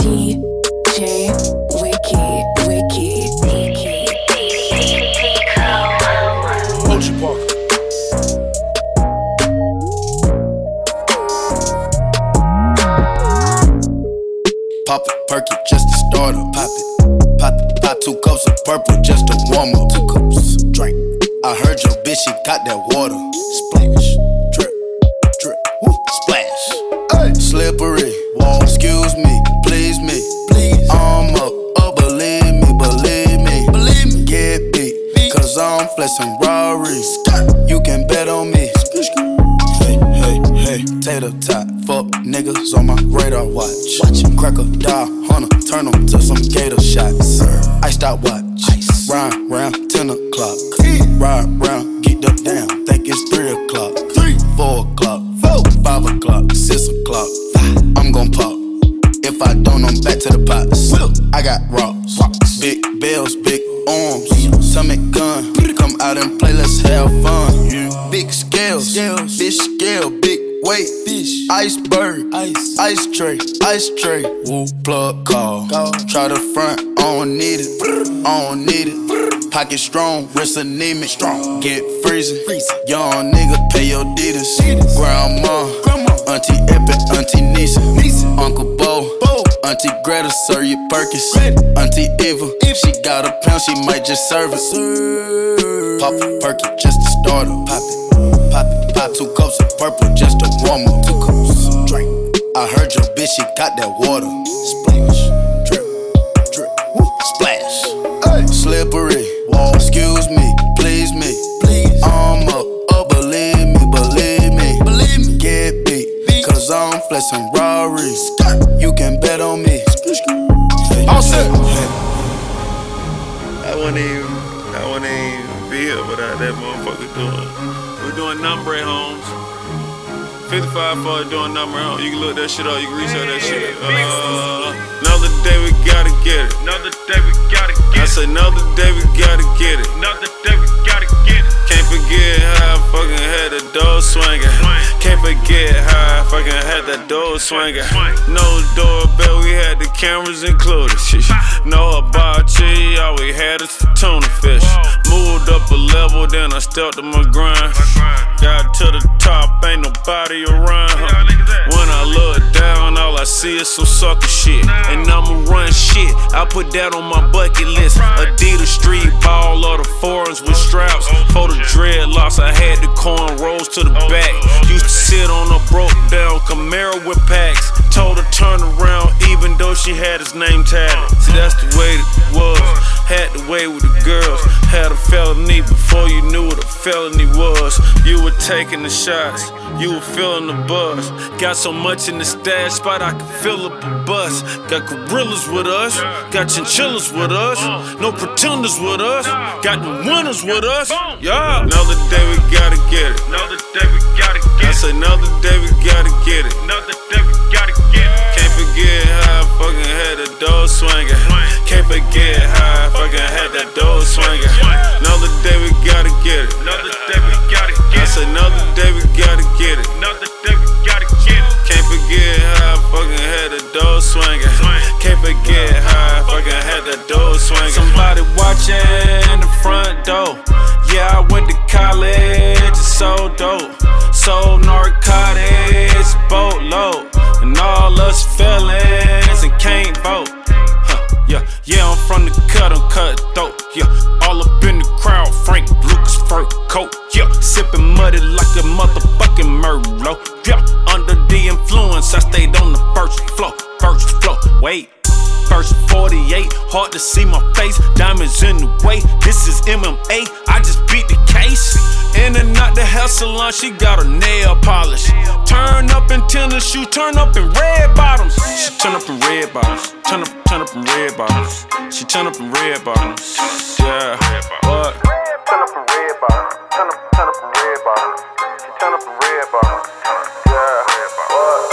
DJ Wiki, Wiki, Wiki, Ocean Park. Pop it, perk it, just to start up. Pop it, pop it, pop two cups of purple just Pocket strong, wrist anemic, strong. Get freezing, young nigga, pay your deeders. Grandma, Auntie Epic, Auntie Nisa, Uncle Bo, Auntie Greta, Sir you Perkins, Auntie Eva. If she got a pound, she might just serve it. Pop a perky just to start her. Pop it, pop it, pop two cups of purple just to warm up. Two cups, drink. I heard your bitch, she got that water. I'm flexing You can bet on me. All set. I wouldn't even, I wouldn't even be here without that motherfucker doing. We're doing number at homes. 55 for doing number at home. You can look that shit up. You can research that shit. Uh, another day we gotta get it. Another day we gotta get it. I say another day we gotta get it. Another day we gotta get it. Can't forget how I fucking had the door swinging. Can't forget how I fucking had that door swinging. No doorbell, we had the cameras included. About you, all we had is the tuna fish. Moved up a level, then I stepped to my grind. Got to the top, ain't nobody around. When I look down, all I see is some sucker shit. And I'ma run shit, I put that on my bucket list. Adidas street ball or the foreigns with straps. For the dreadlocks, I had the cornrows to the back. Used to sit on a broke down Camaro with packs. Told her turn around, even though she had his name tatted. See, that's the way it was. Had the way with the girls. Had a felony before you knew what a felony was. You were taking the shots, you were feeling the buzz. Got so much in the stash spot, I could fill up a bus. Got gorillas with us, got chinchillas with us. No pretenders with us, got the winners with us. Yeah, another day we gotta get it. Another day we gotta get it. I say another day we gotta get it. Another day we gotta get it. Can't forget how I fucking had the door swinging. Can't forget how I fucking had that door swinging. Another day we gotta get it. Another day we gotta get it. I say another day we gotta get it. Another day we gotta get it. Can't forget how I fucking had the door swinging. Can't forget how I fucking had that door swinging. Somebody watching in the front door. Yeah, I went to college, it's so dope. So narcotics, boatload. And all us felons and can't vote. Yeah, I'm from the cut, I'm cut throat. Yeah, all up in the crowd, Frank Lucas fur coat. Yeah, sipping muddy like a motherfucking Merlot. Yeah, under the influence, I stayed on the first floor, first floor. Wait. First 48, hard to see my face, diamonds in the way. This is MMA, I just beat the case. In and out the hair salon, she got her nail polish. Turn up in tennis shoes, turn up in red bottoms. She turn up in red bottoms, turn up, turn up in red bottoms. She turn up in red bottoms. Yeah, what? Turn up in red bottoms, turn up, turn up in red bottoms. She turn up in red bottoms. Yeah, what?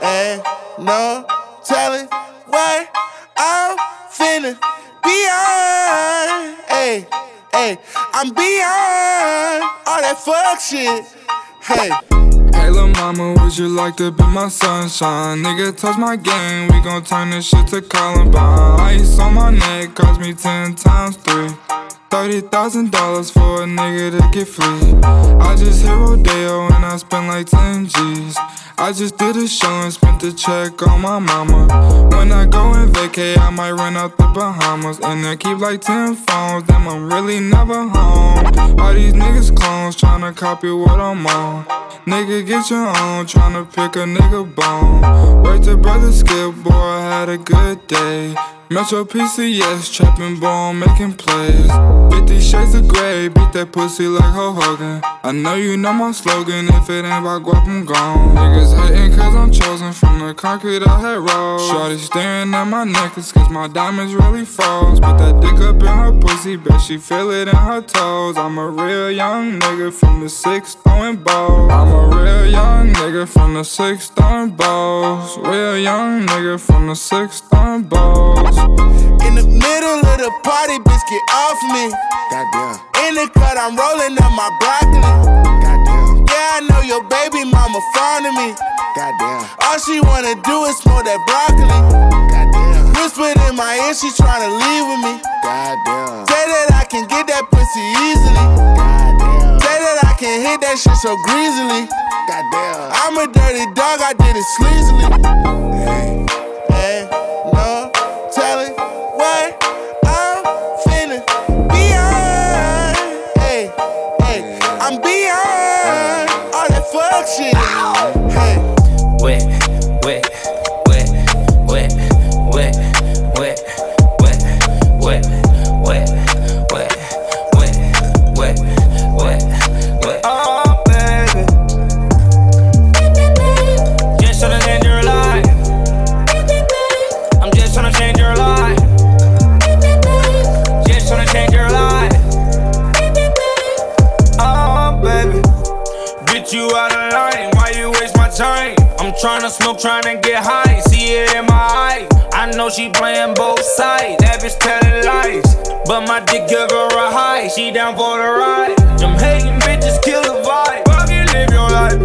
Ain't no telling what I'm feeling beyond. Hey, hey, I'm beyond all that fuck shit. Hey. Hey lil' mama, would you like to be my sunshine? Nigga, touch my game, we gon' turn this shit to Columbine. Ice on my neck, cost me ten times three. Thirty thousand dollars for a nigga to get free. I just hit Rodeo and I spent like ten G's. I just did a show and spent the check on my mama. When I go and vacay, I might run out the Bahamas. And I keep like ten phones, damn I'm really never home. All these niggas clones tryna copy what I'm on. Nigga, get your own, tryna pick a nigga bone. Wait to brother Skip, boy, I had a good day. Metro PCS, trapping ball, making plays. 50 shades of gray, beat that pussy like Hulk Hogan. I know you know my slogan, if it ain't about guap, I'm gone. Niggas hating cause I'm chosen from the concrete I had rolled. Shorty staring at my necklace cause my diamonds really froze. Put that dick up in her pussy, bet she feel it in her toes. I'm a real young nigga from the six throwing balls. I'm a real young nigga from the six throwing balls. Real young nigga from the six throwing balls. In the middle of the party, bitch, get off me. Goddamn. In the cut, I'm rolling up my broccoli. Goddamn. Yeah, I know your baby mama fond of me. Goddamn. All she wanna do is smoke that broccoli. Goddamn. Whispered in my ear, she tryna leave with me. Goddamn. Say that I can get that pussy easily. Goddamn. That I can hit that shit so greasily. Goddamn. I'm a dirty dog, I did it sleazily. Hey. Hey, no telling what I'm feeling beyond. Hey, hey, I'm beyond all that fuck shit. Hey, tryna smoke, tryna get high, see it in my eye. I know she playing both sides, that bitch telling lies. But my dick give her a high, she down for the ride. Them hating bitches kill the vibe. Fuck it live your life.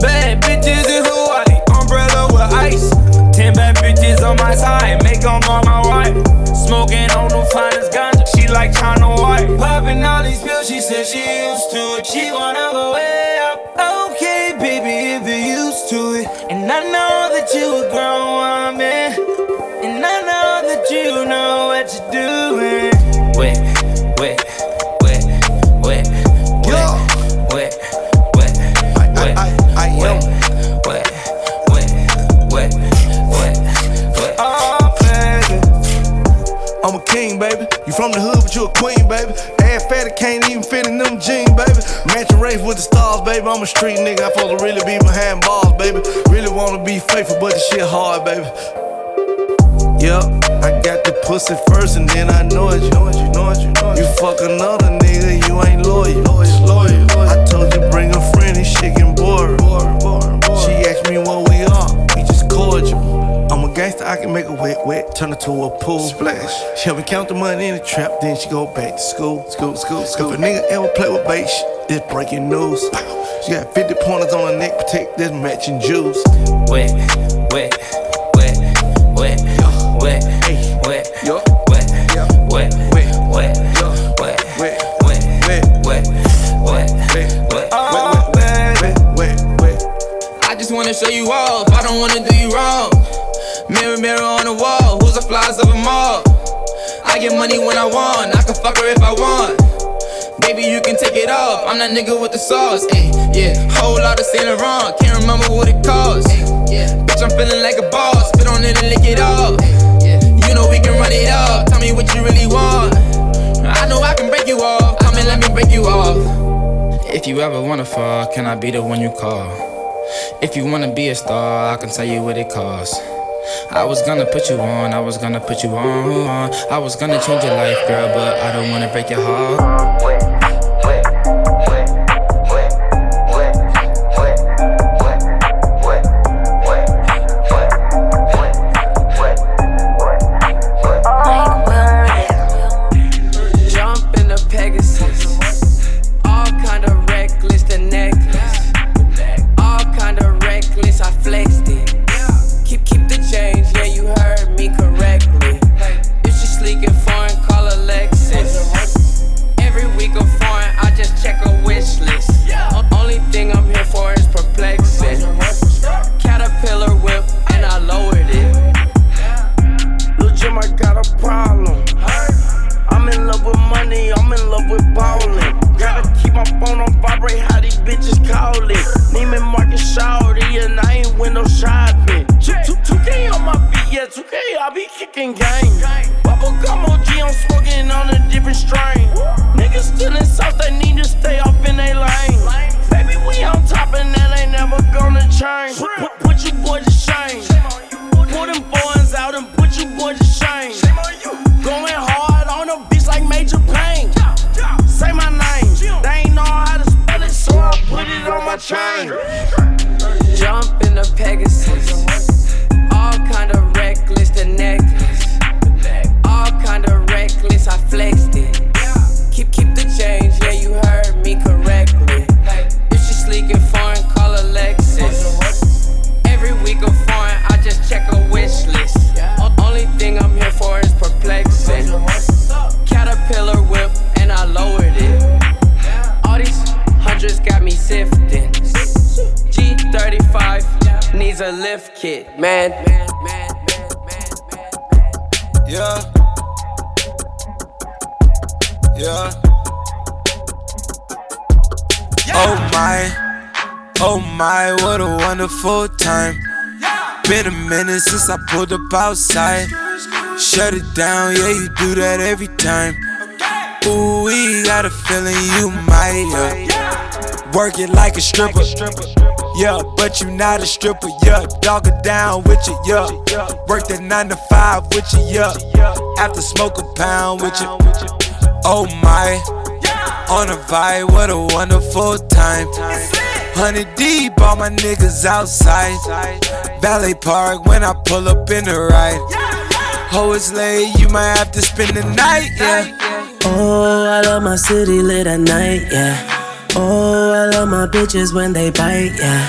Bad bitches in Hawaii, umbrella with ice. Ten bad bitches on my side, make them on my wife. Smoking on the finest ganja, she like China White. Popping all these pills, she said she used to it. She wanna go way up. I know that you a grown woman. And I know that you know what you're doing. Wet, wet, wet, wet, wet, wet, wet, wet, wet, wet, wet, wet, wet, wet. Oh, baby. I'm a king, baby. You from the hood, but you a queen, baby. Ass fatty can't even fit in them jeans, baby. Matching race with the stars, baby. I'm a street nigga. I'm supposed to really be behind bars, baby. Really wanna be faithful, but this shit hard, baby. Yup, I got the pussy first and then I know it. You know it, you know it, you know it. You fuck another nigga, you ain't loyal. loyal, loyal, loyal. I told you bring a friend, this shit getting bored. She asked me what we are, we just cordial. I'm a gangster, I can make a wet, wet, turn it to a pool. Splash. She help me count the money in the trap, then she go back to school. School, school, school. If a nigga ever play with bait, sh- it's breaking news. She got 50 pointers on her neck, protect this matching jewels. Wet, wet, wet, want, I can fuck her if I want. Baby, you can take it off, I'm that nigga with the sauce. Ay, yeah, whole lot of Saint Laurent, can't remember what it cost. Yeah, bitch, I'm feeling like a boss, spit on it and lick it off. Yeah, you know we can run it up, tell me what you really want. I know I can break you off, come and let me break you off. If you ever wanna fall, can I be the one you call? If you wanna be a star, I can tell you what it costs. I was gonna put you on, I was gonna put you on. I was gonna change your life, girl, but I don't wanna break your heart. Pulled up outside. Shut it down, yeah, you do that every time. Ooh, we got a feeling you might, yeah. Work it like a stripper. Yeah, but you not a stripper, yeah. Dog it down with you, yeah. Work that nine to five with you, yeah. After smoke a pound with you. Oh my, on a vibe, what a wonderful time. Hundred deep, all my niggas outside. Valley Park when I pull up in the ride. Oh, it's late, you might have to spend the night, yeah. Oh, I love my city lit at night, yeah. Oh, I love my bitches when they bite, yeah.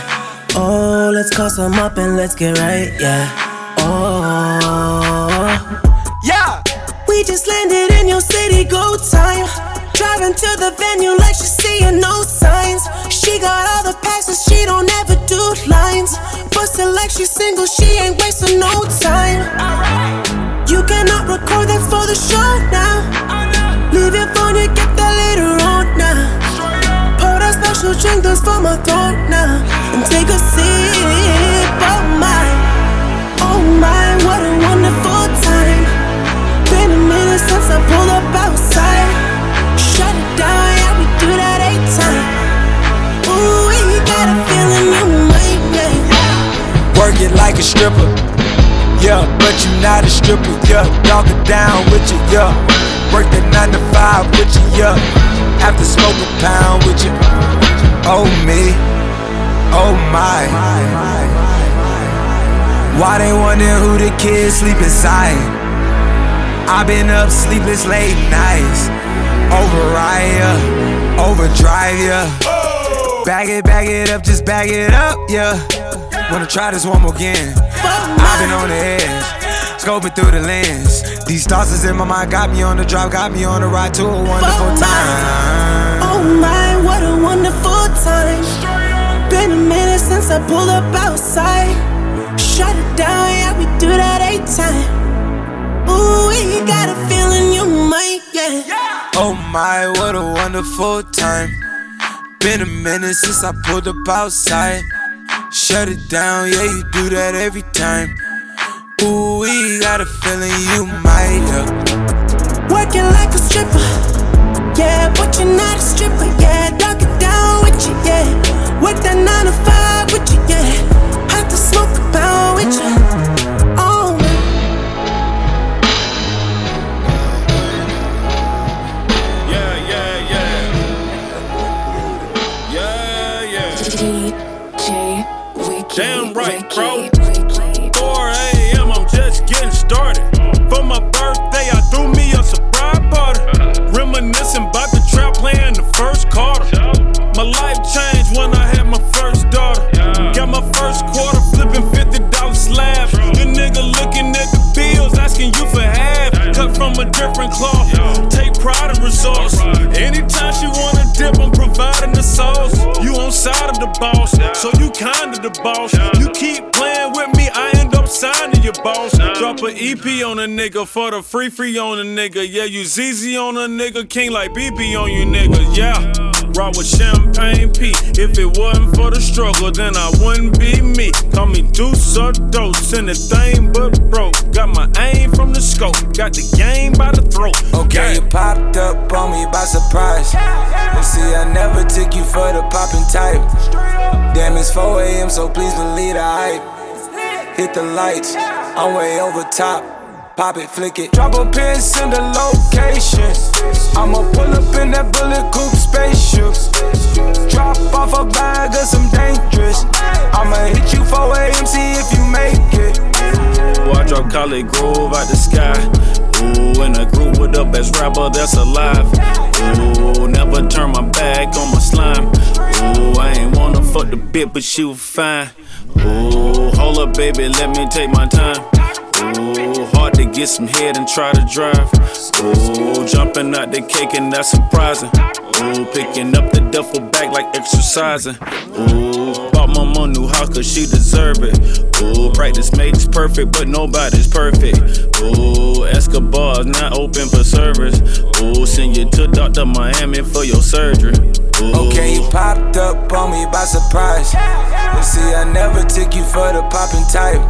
Oh, let's call some up and let's get right, yeah. Oh, yeah. We just landed in your city, go time. Driving to the venue like she's seeing no signs. She got all the passes, she don't ever do lines. Bustin' like she's single, she ain't wasting no time. You cannot record that for the show now. Leave your phone, you get that later on now. Pour that special drink that's for my throat now. And take a sip, oh my, oh my, what a wonderful time. Been a minute since I like a stripper. Yeah, but you not a stripper. Yeah, dog it down with you. Yeah, work that nine to five with you. Yeah, after smoke a pound with you. Oh me, oh my. Why they wondering who the kids sleep inside? i been up sleepless late nights. Override ya, overdrive ya. Bag it, bag it up, just bag it up, yeah. Wanna try this one more again. I've been on the edge, scoping through the lens. These thoughts is in my mind, got me on the drive, got me on the ride to a wonderful oh time. Oh my, what a wonderful time. Been a minute since I pulled up outside. Shut it down, yeah, we do that eight time. Ooh, we got a feeling you might, yeah. Oh my, what a wonderful time. Been a minute since I pulled up outside. Shut it down, yeah, you do that every time. Ooh, we got a feeling you might, yeah. Working like a stripper, yeah, but you're not a stripper, yeah. Dog it down with you, yeah. Work that nine to five with you, yeah. Have to smoke a pound with you. Damn right, bro. 4 a.m. I'm just getting started. For my birthday, I threw me a surprise party. Uh-huh. Reminiscing about the trap playing the first quarter. My life changed when I had my first daughter. Got my first quarter flipping $50 slabs. The nigga looking at the bills, asking you for half. Cut from a different cloth. Take pride in results. Anytime she wanna dip, I'm providing the sauce. You on side of the boss, so you kinda the boss. You keep playing with me, I end up signing your boss. Drop a EP on a nigga for the free free on a nigga. Yeah, you ZZ on a nigga, king like BB on you nigga. Yeah. Rock with champagne P. If it wasn't for the struggle, then I wouldn't be me. Call me Deuce or Dose, anything but broke. Got my aim from the scope, got the game by the throat. Okay, you popped up on me by surprise. And see, I never took you for the poppin' type. Damn, it's 4 a.m., so please believe the hype. Hit the lights, I'm way over top. Pop it, flick it. Drop a pin, send a location. I'ma pull up in that bullet coupe spaceship. Drop off a bag of some dangerous. I'ma hit you 4 a.m., see if you make it. Boy, I drop Khaled Grove out the sky. Ooh, in a group with the best rapper that's alive. Ooh, never turn my back on my slime. Ooh, I ain't wanna fuck the bit, but she was fine. Ooh, hold up, baby, let me take my time. Ooh, hard to get some head and try to drive. Ooh, jumping out the cake and that's surprising. Ooh, picking up the duffel bag like exercising. Ooh, bought my mom new house cause she deserve it. Ooh, practice makes perfect, but nobody's perfect. Ooh, Escobar's not open for service. Ooh, send you to Dr. Miami for your surgery. Ooh. Okay, you popped up on me by surprise. You see, I never took you for the poppin' type.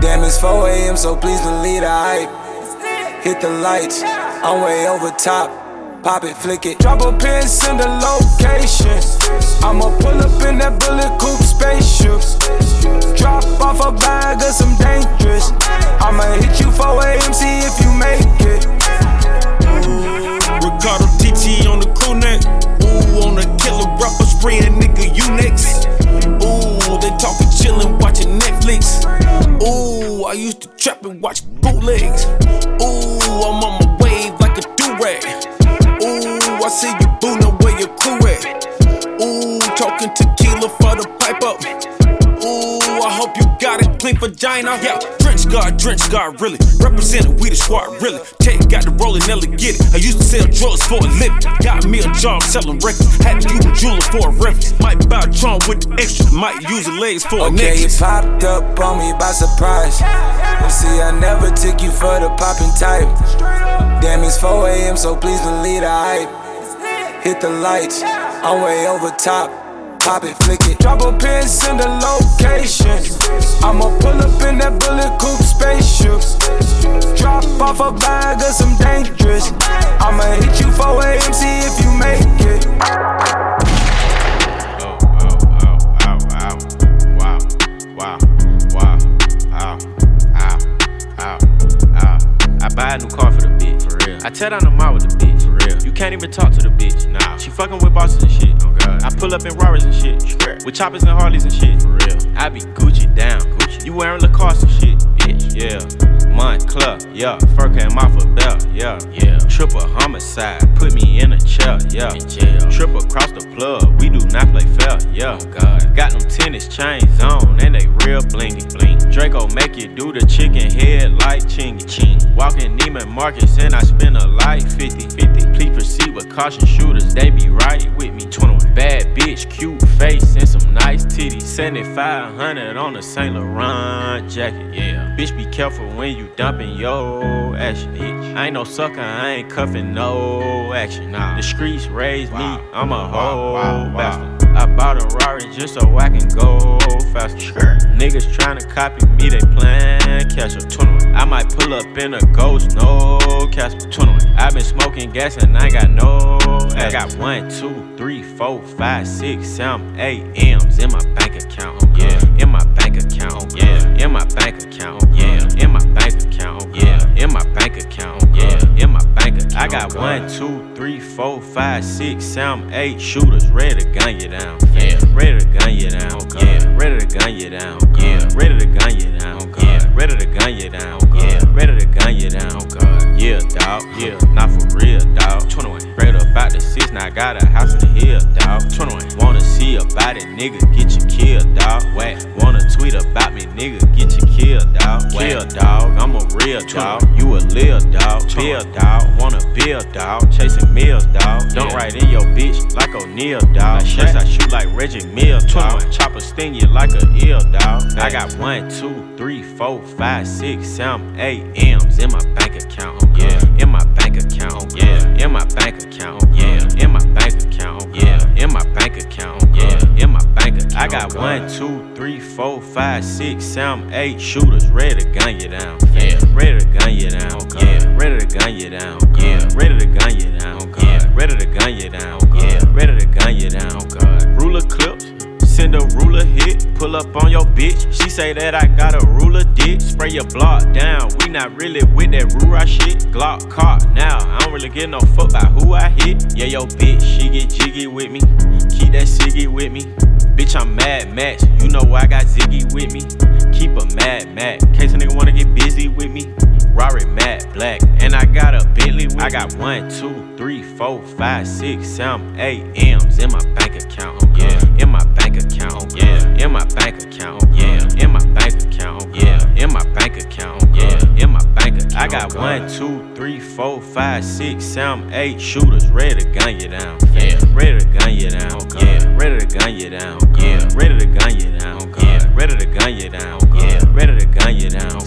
Damn, it's 4 a.m., so please believe the hype. Hit the lights, I'm way over top. Pop it, flick it. Drop a pin, send a location. I'ma pull up in that bullet coupe spaceship. Drop off a bag of some dangerous. I'ma hit you 4 a.m., see if you make it. Riccardo Tisci on the crew neck. Ooh, on the killer rapper spraying nigga, you next. Ooh, they talking chillin', watching Netflix. Ooh, I used to trap and watch bootlegs. Ooh, I'm on See you, boo, know where your crew at. Ooh, talking tequila for the pipe up. Ooh, I hope you got a clean vagina. Yeah, drench guard, drench guard, really. Represented, we the squad, really. Tate got the rolling, Nelly get it. I used to sell drugs for a living. Got me a job selling records. Had to use a jeweler for a reference. Might buy a charm with the extra. Might use the legs for okay, a nigga. Okay, you popped up on me by surprise. But see, I never took you for the poppin' type. Damn, it's 4 a.m., so please believe the hype. Hit the lights, I'm way over top. Pop it, flick it. Drop a pin, send a location. I'ma pull up in that bullet coupe spaceship. Drop off a bag of some dangerous. I'ma hit you 4 a.m., see if you make it. Wow, wow, wow, wow, ow, ow, ow, ow. I buy a new car for the bitch, for real. I tear down the mall with the bitch, for real. You can't even talk to the bitch, nah. She fucking with bosses and shit, oh god. I pull up in Rarers and shit, with choppers and Harleys and shit, for real. I be Gucci down, Gucci. You wearing Lacoste and shit, bitch, yeah. Moncler, yeah. Fur came off a belt, yeah, yeah. Triple homicide, put me in a chair, yeah. In jail. Trip across the plug, we do not play fair, yeah. Oh god. Got them tennis chains on, and they real blingy, bling. Draco make you do the chicken head like Chingy, ching. Walking Neiman Marcus, and I spend a life 50 50. Please proceed with caution shooters, they be right with me. 21. Bad bitch, cute face, and some nice titties. 7500 on a Saint Laurent jacket, yeah. Bitch, be careful when you dumping your action, bitch. I ain't no sucker, I ain't cuffing no action. Nah. The streets raised me, I'm a whole bastard. I bought a Rari just so I can go faster. Niggas tryna copy me, they plan catch up. 21. I might pull up in a ghost, no Casper. 21. I been smoking gas and I got no. I got one, two, three, four, five, six, seven, eight M's in my bank account. Yeah, in my bank account. Yeah, in my bank account. Yeah, in my bank account. Yeah, in my bank account. Yeah, in my bank account. I got one, two, three, four, five, six, seven, eight shooters ready to gun you down. Yeah, ready to gun you down. Yeah, ready to gun you down. Yeah, ready to gun you down. Yeah, ready to gun you down. Yeah, ready to gun you down. Yeah, dog. Yeah, not for real, dog. 21. Straight up out the six, now I got a house in the hill, dog. 21. Wanna see about it, nigga, get you killed, dog. Whack. Wanna tweet about me, nigga, get you killed, dog. Kill, dog. I'm a real dog. You a lil dog. Bill, dog. Wanna build, dog. Chasing meals, dog. Don't write in your bitch like O'Neal, dog. Chase, I shoot like Reggie Mills, dog. Chopper sting you like a eel, dog. I got one, two, three, four, five, six, seven, eight M's in my bank account, oh, yeah. In my bank account, oh, yeah. In my bank account, oh, yeah. In my bank account, oh, yeah. In my bank account, oh, yeah. In my bank account. I got one, two, three, four, five, six, seven, eight shooters ready to gun you down. Yeah, ready to gun you down. Oh, oh, yeah, ready to gun you down. Oh, yeah, ready to gun you down. Yeah, ready to gun you down. Yeah, ready to gun you down. God, ruler clips. Send a ruler hit, pull up on your bitch. She say that I got a ruler dick. Spray your block down. We not really with that Rura shit. Glock caught now. I don't really give no fuck by who I hit. Yeah, yo, bitch, she get jiggy with me. Keep that ciggy with me. Bitch, I'm mad Max. You know I got Ziggy with me. Keep a mad Mac. Case a nigga wanna get busy with me. Rari matte black. And I got a Bentley I got one, two, three, four, five, six, seven, eight M's in my bank account. Yeah. In my bank account. Yeah. In my bank account. Yeah. In my bank account. Yeah. In my bank account. Yeah. In my bank account. I got one, two, three, four, five, six, seven, eight shooters ready to gun you down. Yeah. Ready to gun you down. Yeah. Ready to gun you down. Yeah. Ready to gun you down. Yeah. Ready to gun you down. Yeah. Ready to gun you down.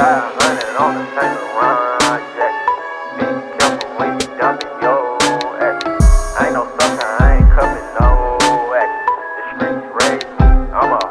500 on the Saint Laurent jacket. Be careful when you dumping your action. I ain't no I'm a.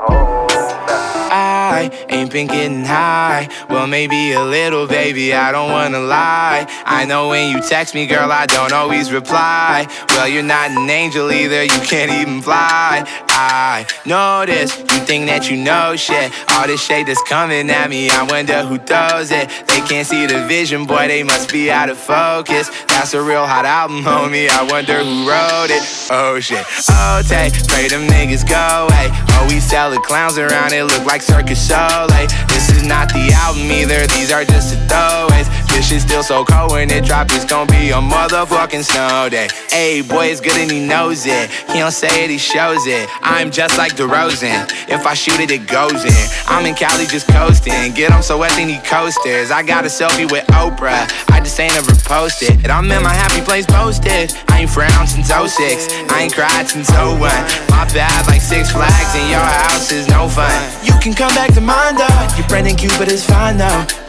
I ain't been getting high. Well, maybe a little, baby, I don't wanna lie. I know when you text me, girl, I don't always reply. Well, you're not an angel either, you can't even fly. I know this, you think that you know shit. All this shade that's coming at me, I wonder who throws it. They can't see the vision, boy, they must be out of focus. That's a real hot album, homie, I wonder who wrote it. Oh shit, oh, take, pray them niggas go away. Oh, we sell the clowns around, it look like Cirque du Soleil. This is not the album either, these are just the throwaways. This shit still so cold when it drop, it's gon' be a motherfucking snow day. Hey, boy, it's good and he knows it. He don't say it, he shows it. I'm just like DeRozan. If I shoot it, it goes in. I'm in Cali just coasting. Get him so wet, they coasters. I got a selfie with Oprah. I just ain't ever posted. And I'm in my happy place posted. I ain't frowned since 06. I ain't cried since 01. My bad like Six Flags in your house is no fun. You can come back to mine though. Your friend and Cupid is fine though.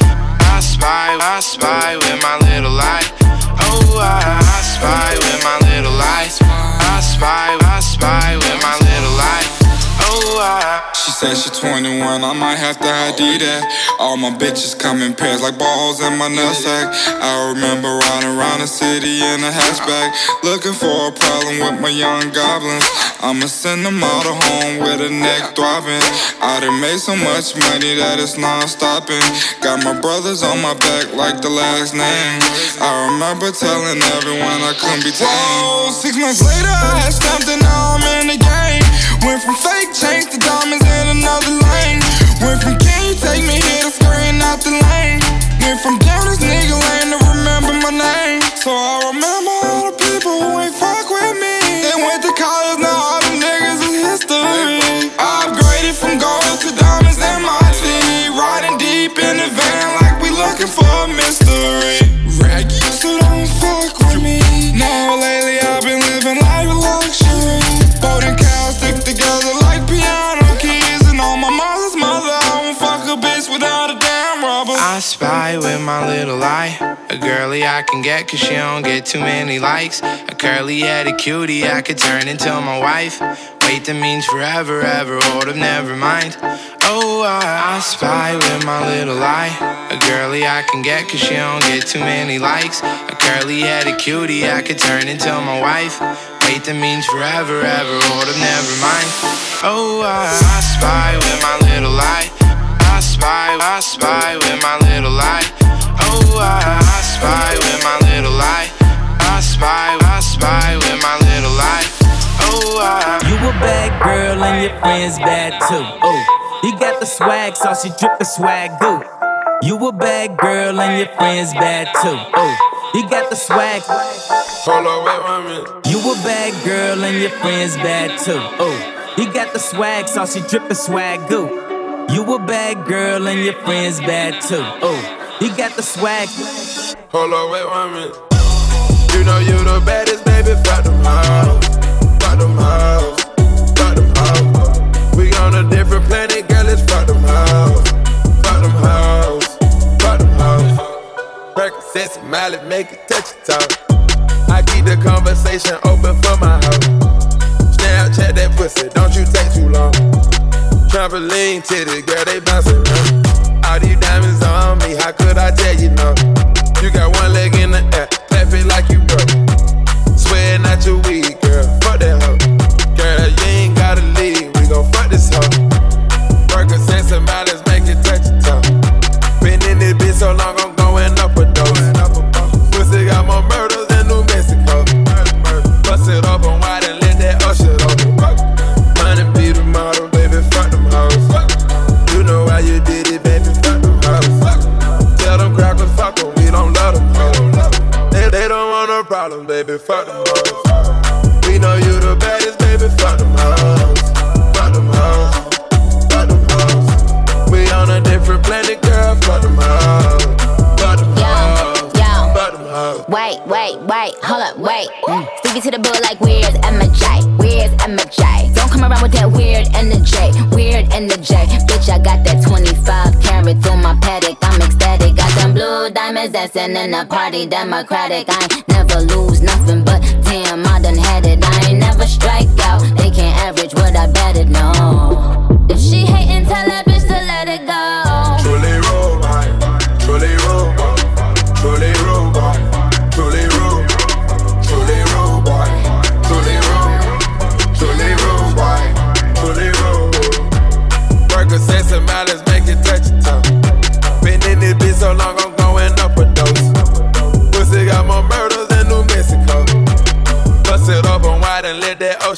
I spy, I spy with my little eye. Oh, I, I spy with my little eye. I spy, I spy with my She said she 21, I might have to ID that. All my bitches come in pairs like balls in my nutsack. I remember riding around the city in a hatchback, looking for a problem with my young goblins. I'ma send them all to home with a neck throbbing. I done made so much money that it's non-stopping. Got my brothers on my back like the last name. I remember telling everyone I couldn't be tamed. Whoa, six months later I had stamped and now I'm in the game. Went from fake chains to diamonds in another lane. Went from can you take me here to screen out the lane. Went from down this nigga lane to remember my name. So I remember all the people who ain't fuck with me. They went to college, now all the niggas is history. I upgraded from gold to diamonds in my city. Riding deep in the van like we looking for a mystery. Raggy, so don't fuck with me. Now lately I've been living life luxury. And together like piano keys. And on my mother's mother, I won't fuck a bitch without a damn rubber. I spy with my little eye. A girly I can get cause she don't get too many likes. A curly headed cutie I could turn into my wife. Wait, that means forever, ever. Hold up, never mind. Oh, I, I spy with my little eye. A girly I can get cause she don't get too many likes. A curly headed cutie I could turn into my wife. Wait, that means forever, ever. Oh, Hold up, never mind. Oh, I, I spy with my little eye. I spy, I spy with my little eye. Oh, I, I spy with my little eye. I spy, I spy with my little eye. Oh, I. You a bad girl and your friends bad too. Oh, you got the swag, sauce, you drippin' swag goo. You a bad girl and your friends bad too. Oh, you got the swag. Hold on, wait one minute. You a bad girl and your friends bad too. Oh, you got the swag, sauce, you drippin' swag goo. You a bad girl and your friends bad too. Oh, you got the swag. Hold on, wait one minute. You know you the baddest, baby. Fuck them hoes. Fuck them hoes. Fuck them hoes. We on a different planet, girl. It's fuck Miley, make it touch your. I keep the conversation open for my hoe. Snapchat that pussy, don't you take too long. Trampoline titties, girl, they bouncing around. All these diamonds on me, how could I tell you no? You got one leg in the air, clap it like you broke. Sweating out your weed, problem, baby, fuck them hoes. We know you the baddest, baby, fuck them hoes. Fuck them hoes. Fuck them hoes. We on a different planet, girl, fuck them hoes. Fuck them hoes. Yo, Fuck them hoes. wait, wait, wait, hold up, wait. Mm. Speaking to the bull like where's MJ? Where's MJ? Come around with that weird energy, weird energy. Bitch, I got that 25 carat through my paddock. I'm ecstatic. Got them blue diamonds dancing in the party, democratic. I ain't never lose nothing, but damn, I done had it. I ain't never strike out. They can't average what I betted, no. If she hating, tell that bitch to let it go.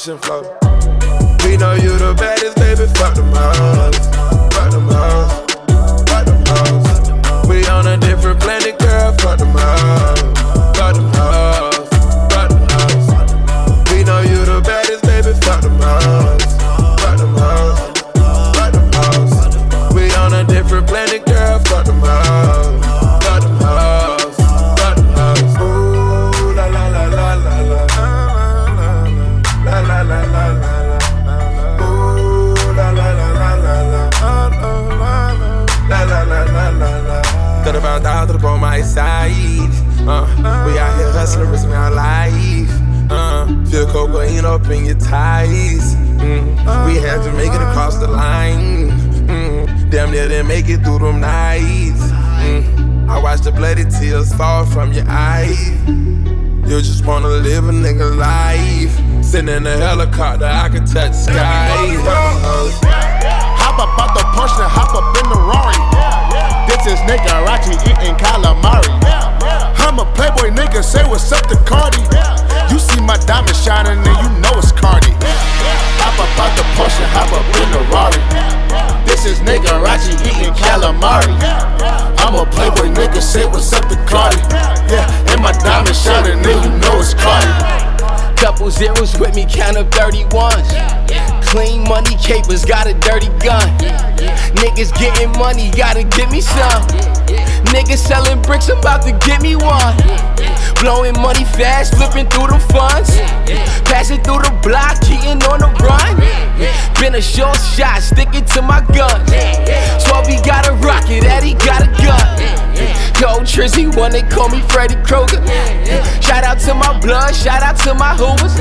Ocean flow. We know you the baddest, baby. Fuck them hoes. Fuck them hoes. Fuck them hoes. We on a different planet, girl. Fuck them hoes. Fuck them hoes. Fuck them hoes. We know you the baddest, baby. Fuck them hoes. Fuck them hoes. Fuck them hoes. We on a different planet, girl. Fuck them hoes. Down to the bone, my side. Uh, we out here hustling, risking our life. Uh, feel cocaine up in your ties. Mm, we had to make it across the line. Mm, damn near didn't make it through them nights. Mm, I watched the bloody tears fall from your eyes. You just wanna live a nigga life. Sitting in a helicopter, I can touch sky. Hop up out the Porsche and hop up in the Rari. This is nigga Rachi eating calamari. I'm a playboy nigga, say what's up to Cardi. You see my diamond shining and you know it's Cardi. Hop up out the Porsche hop up in the Rari. This is nigga Rachi eating calamari. I'm a playboy nigga, say what's up to Cardi. Yeah, and my diamond shining and you know it's Cardi. Couple zeros with me, count up 31s. Clean money capers, got a dirty gun. Niggas getting money, gotta give me some. Niggas selling bricks, about to get me one. Blowing money fast, flipping through the funds. Passing through the block, cheating on the run. Been a short shot, sticking to my gun. 12 he got a rocket, Eddie got a gun. Yo, Trizzy, one they call me Freddy Krueger. Shout out to my blood, shout out to my hoovers.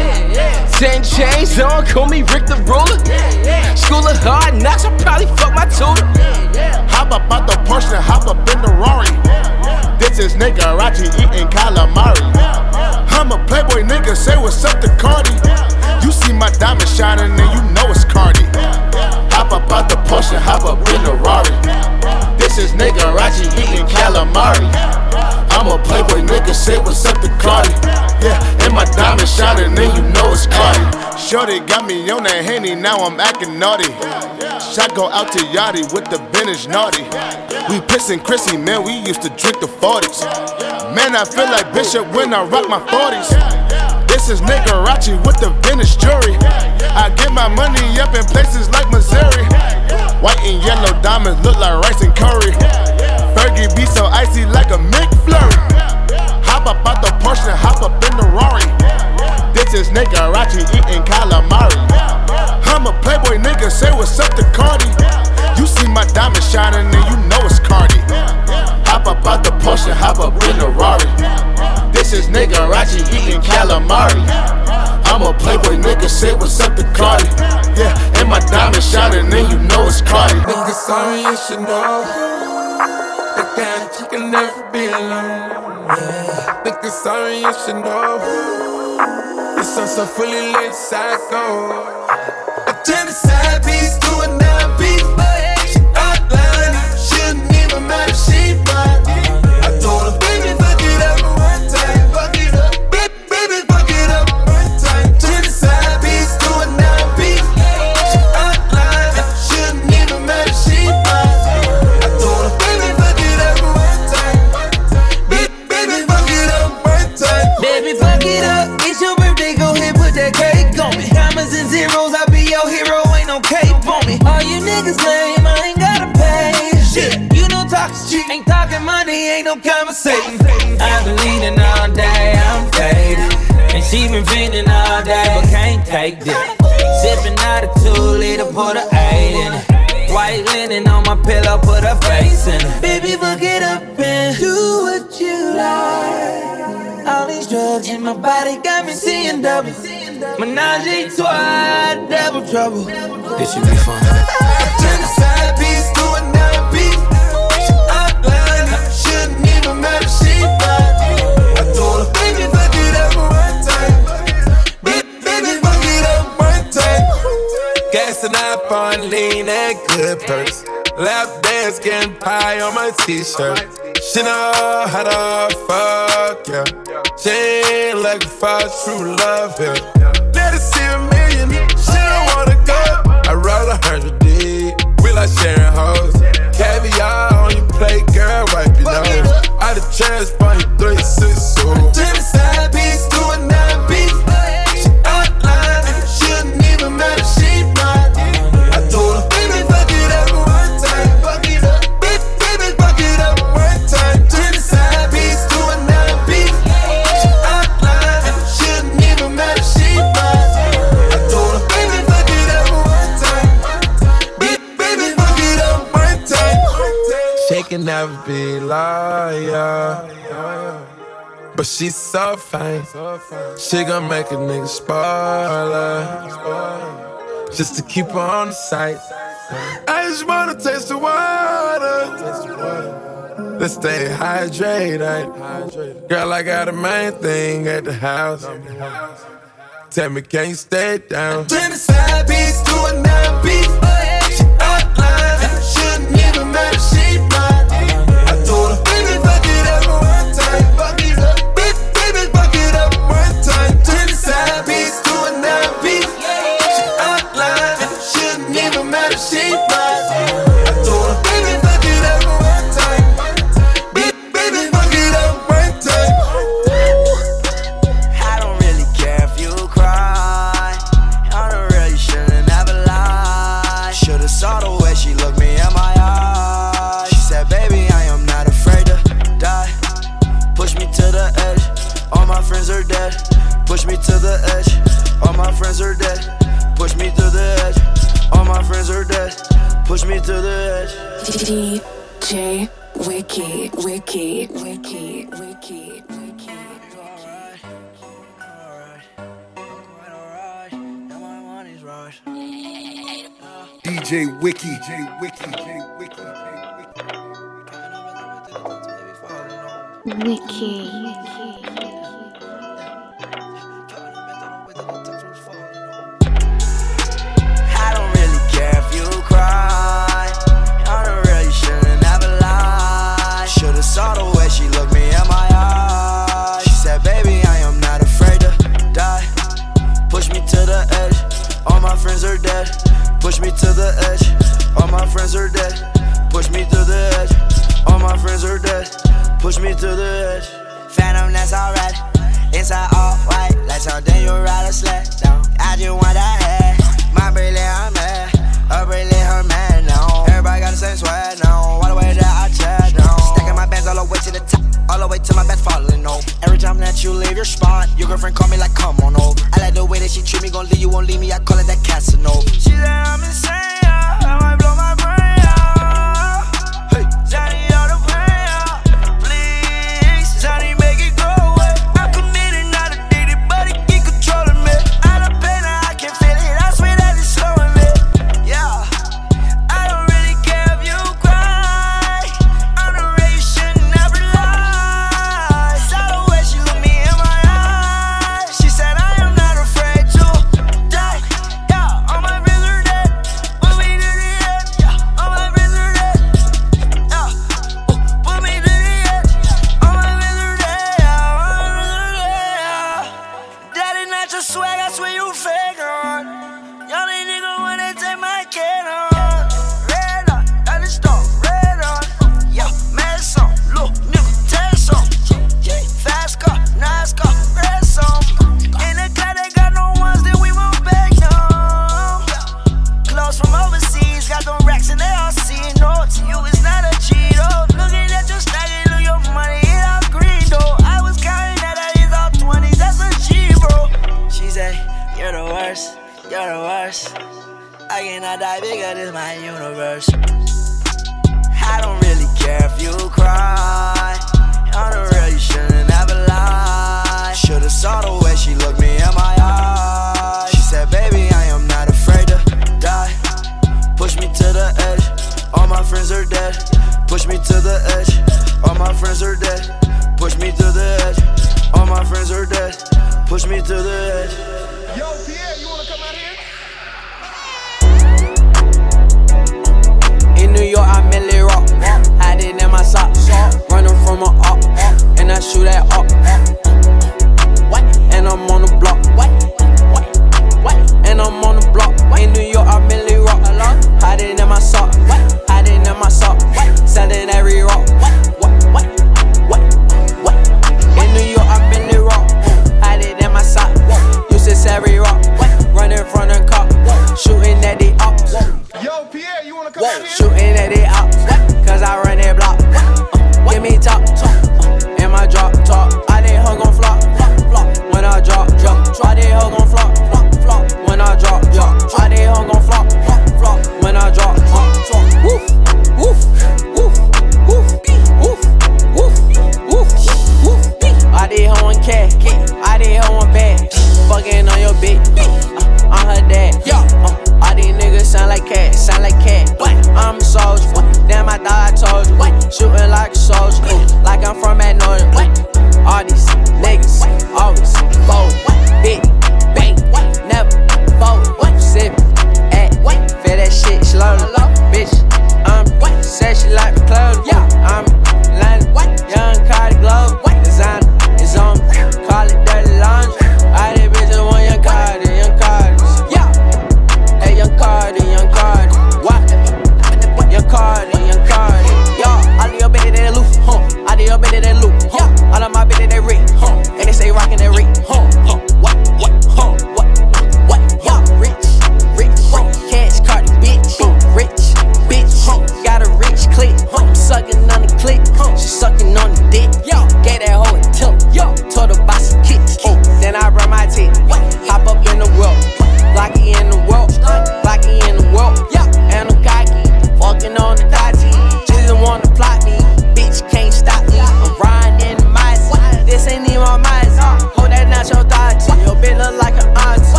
Ten chains on, call me Rick the Ruler. School of hard knocks, I'll probably fuck my tutor. Hop up out the Porsche hop up in the Rari. This is nigga Rachi eating calamari. I'm a playboy nigga, say what's up to Cardi. You see my diamond shining and you know it's Cardi. Hop up out the Porsche hop up in the Rari. This is nigga Rachi eating calamari. I'm a playboy nigga, say what's up to Cardi. Yeah, and my diamond shining and you know it's Cardi. Shorty got me on that henny, now I'm acting naughty. Shot go out to Yachty with the vintage naughty. We pissin' Chrissy, man, we used to drink the 40s. Man, I feel like Bishop when I rock my 40s. This is nigga Rachi with the vintage jewelry. I get my money up in places like Missouri. White and yellow diamonds look like rice and curry. Fergie be so icy like a McFlurry. Hop up out the Porsche and hop up in the Rari. This is nigga Rachi eating calamari. I'm a playboy nigga, say what's up to Cardi. You see my diamond shining and you know it's Cardi. Hop up out the Porsche and hop up in the Rari. This is nigga Rachi eating calamari. I'm a playboy nigga, say what's up to Cardi. Yeah, and my diamond shining and you know it's Cardi. Nigga, sorry, you should know. Never be alone. Nigga, sorry, you should know. This song so fully lit, psycho. I turn the side piece talking ain't no conversation. I've been leaning all day, I'm faded. And she been feeding all day, but can't take this. Sipping out a two liter, put a eight in it. White linen on my pillow, put her face in it. Baby, fuck it up and do what you like. All these drugs in my body got me seeing double. Menage a trois, double trouble. This should be fun. Turn the side piece to a Passing up on lean and good purse. Lap dance getting pie on my t shirt. She know how to fuck, yeah. She ain't looking for true love, yeah. Let her see a million, she don't wanna go. I roll a hundred D, we like sharing hoes. Caviar on your plate, girl, wipe your nose. I the chance, bunny three, six, so. But she so fine. She gon' make a nigga spoiler. Just to keep her on the sight. I just wanna taste the water. Let's stay hydrated. Girl, I got a main thing at the house. Tell me, can you stay down? Genocide beats to a nine beat. Push me to the edge. All my friends are dead. Push me to the edge. All my friends are dead. Push me to the edge. DJ Wiki, Wiki, Wiki, Wiki, Wiki. DJ Wiki, J Wiki, J Wiki, J Wiki. Wiki. Wiki. to the edge. All my friends are dead. Push me to the edge. All my friends are dead. Push me to the edge. All my friends are dead. Push me to the edge. Phantom, that's alright. Inside all white, like something you ride a sled down. I just want that head. My brilliant, I'm mad. A brilliant, her man, now. Everybody got the same sweat, now. Why the way that I check? all the way to the top, all the way to my bed falling over. Every time that you leave your spot, your girlfriend call me like, come on over. I like the way that she treat me, gon' leave you, won't leave me. I call it that Casanova. She said I'm insane, I might blow my brain.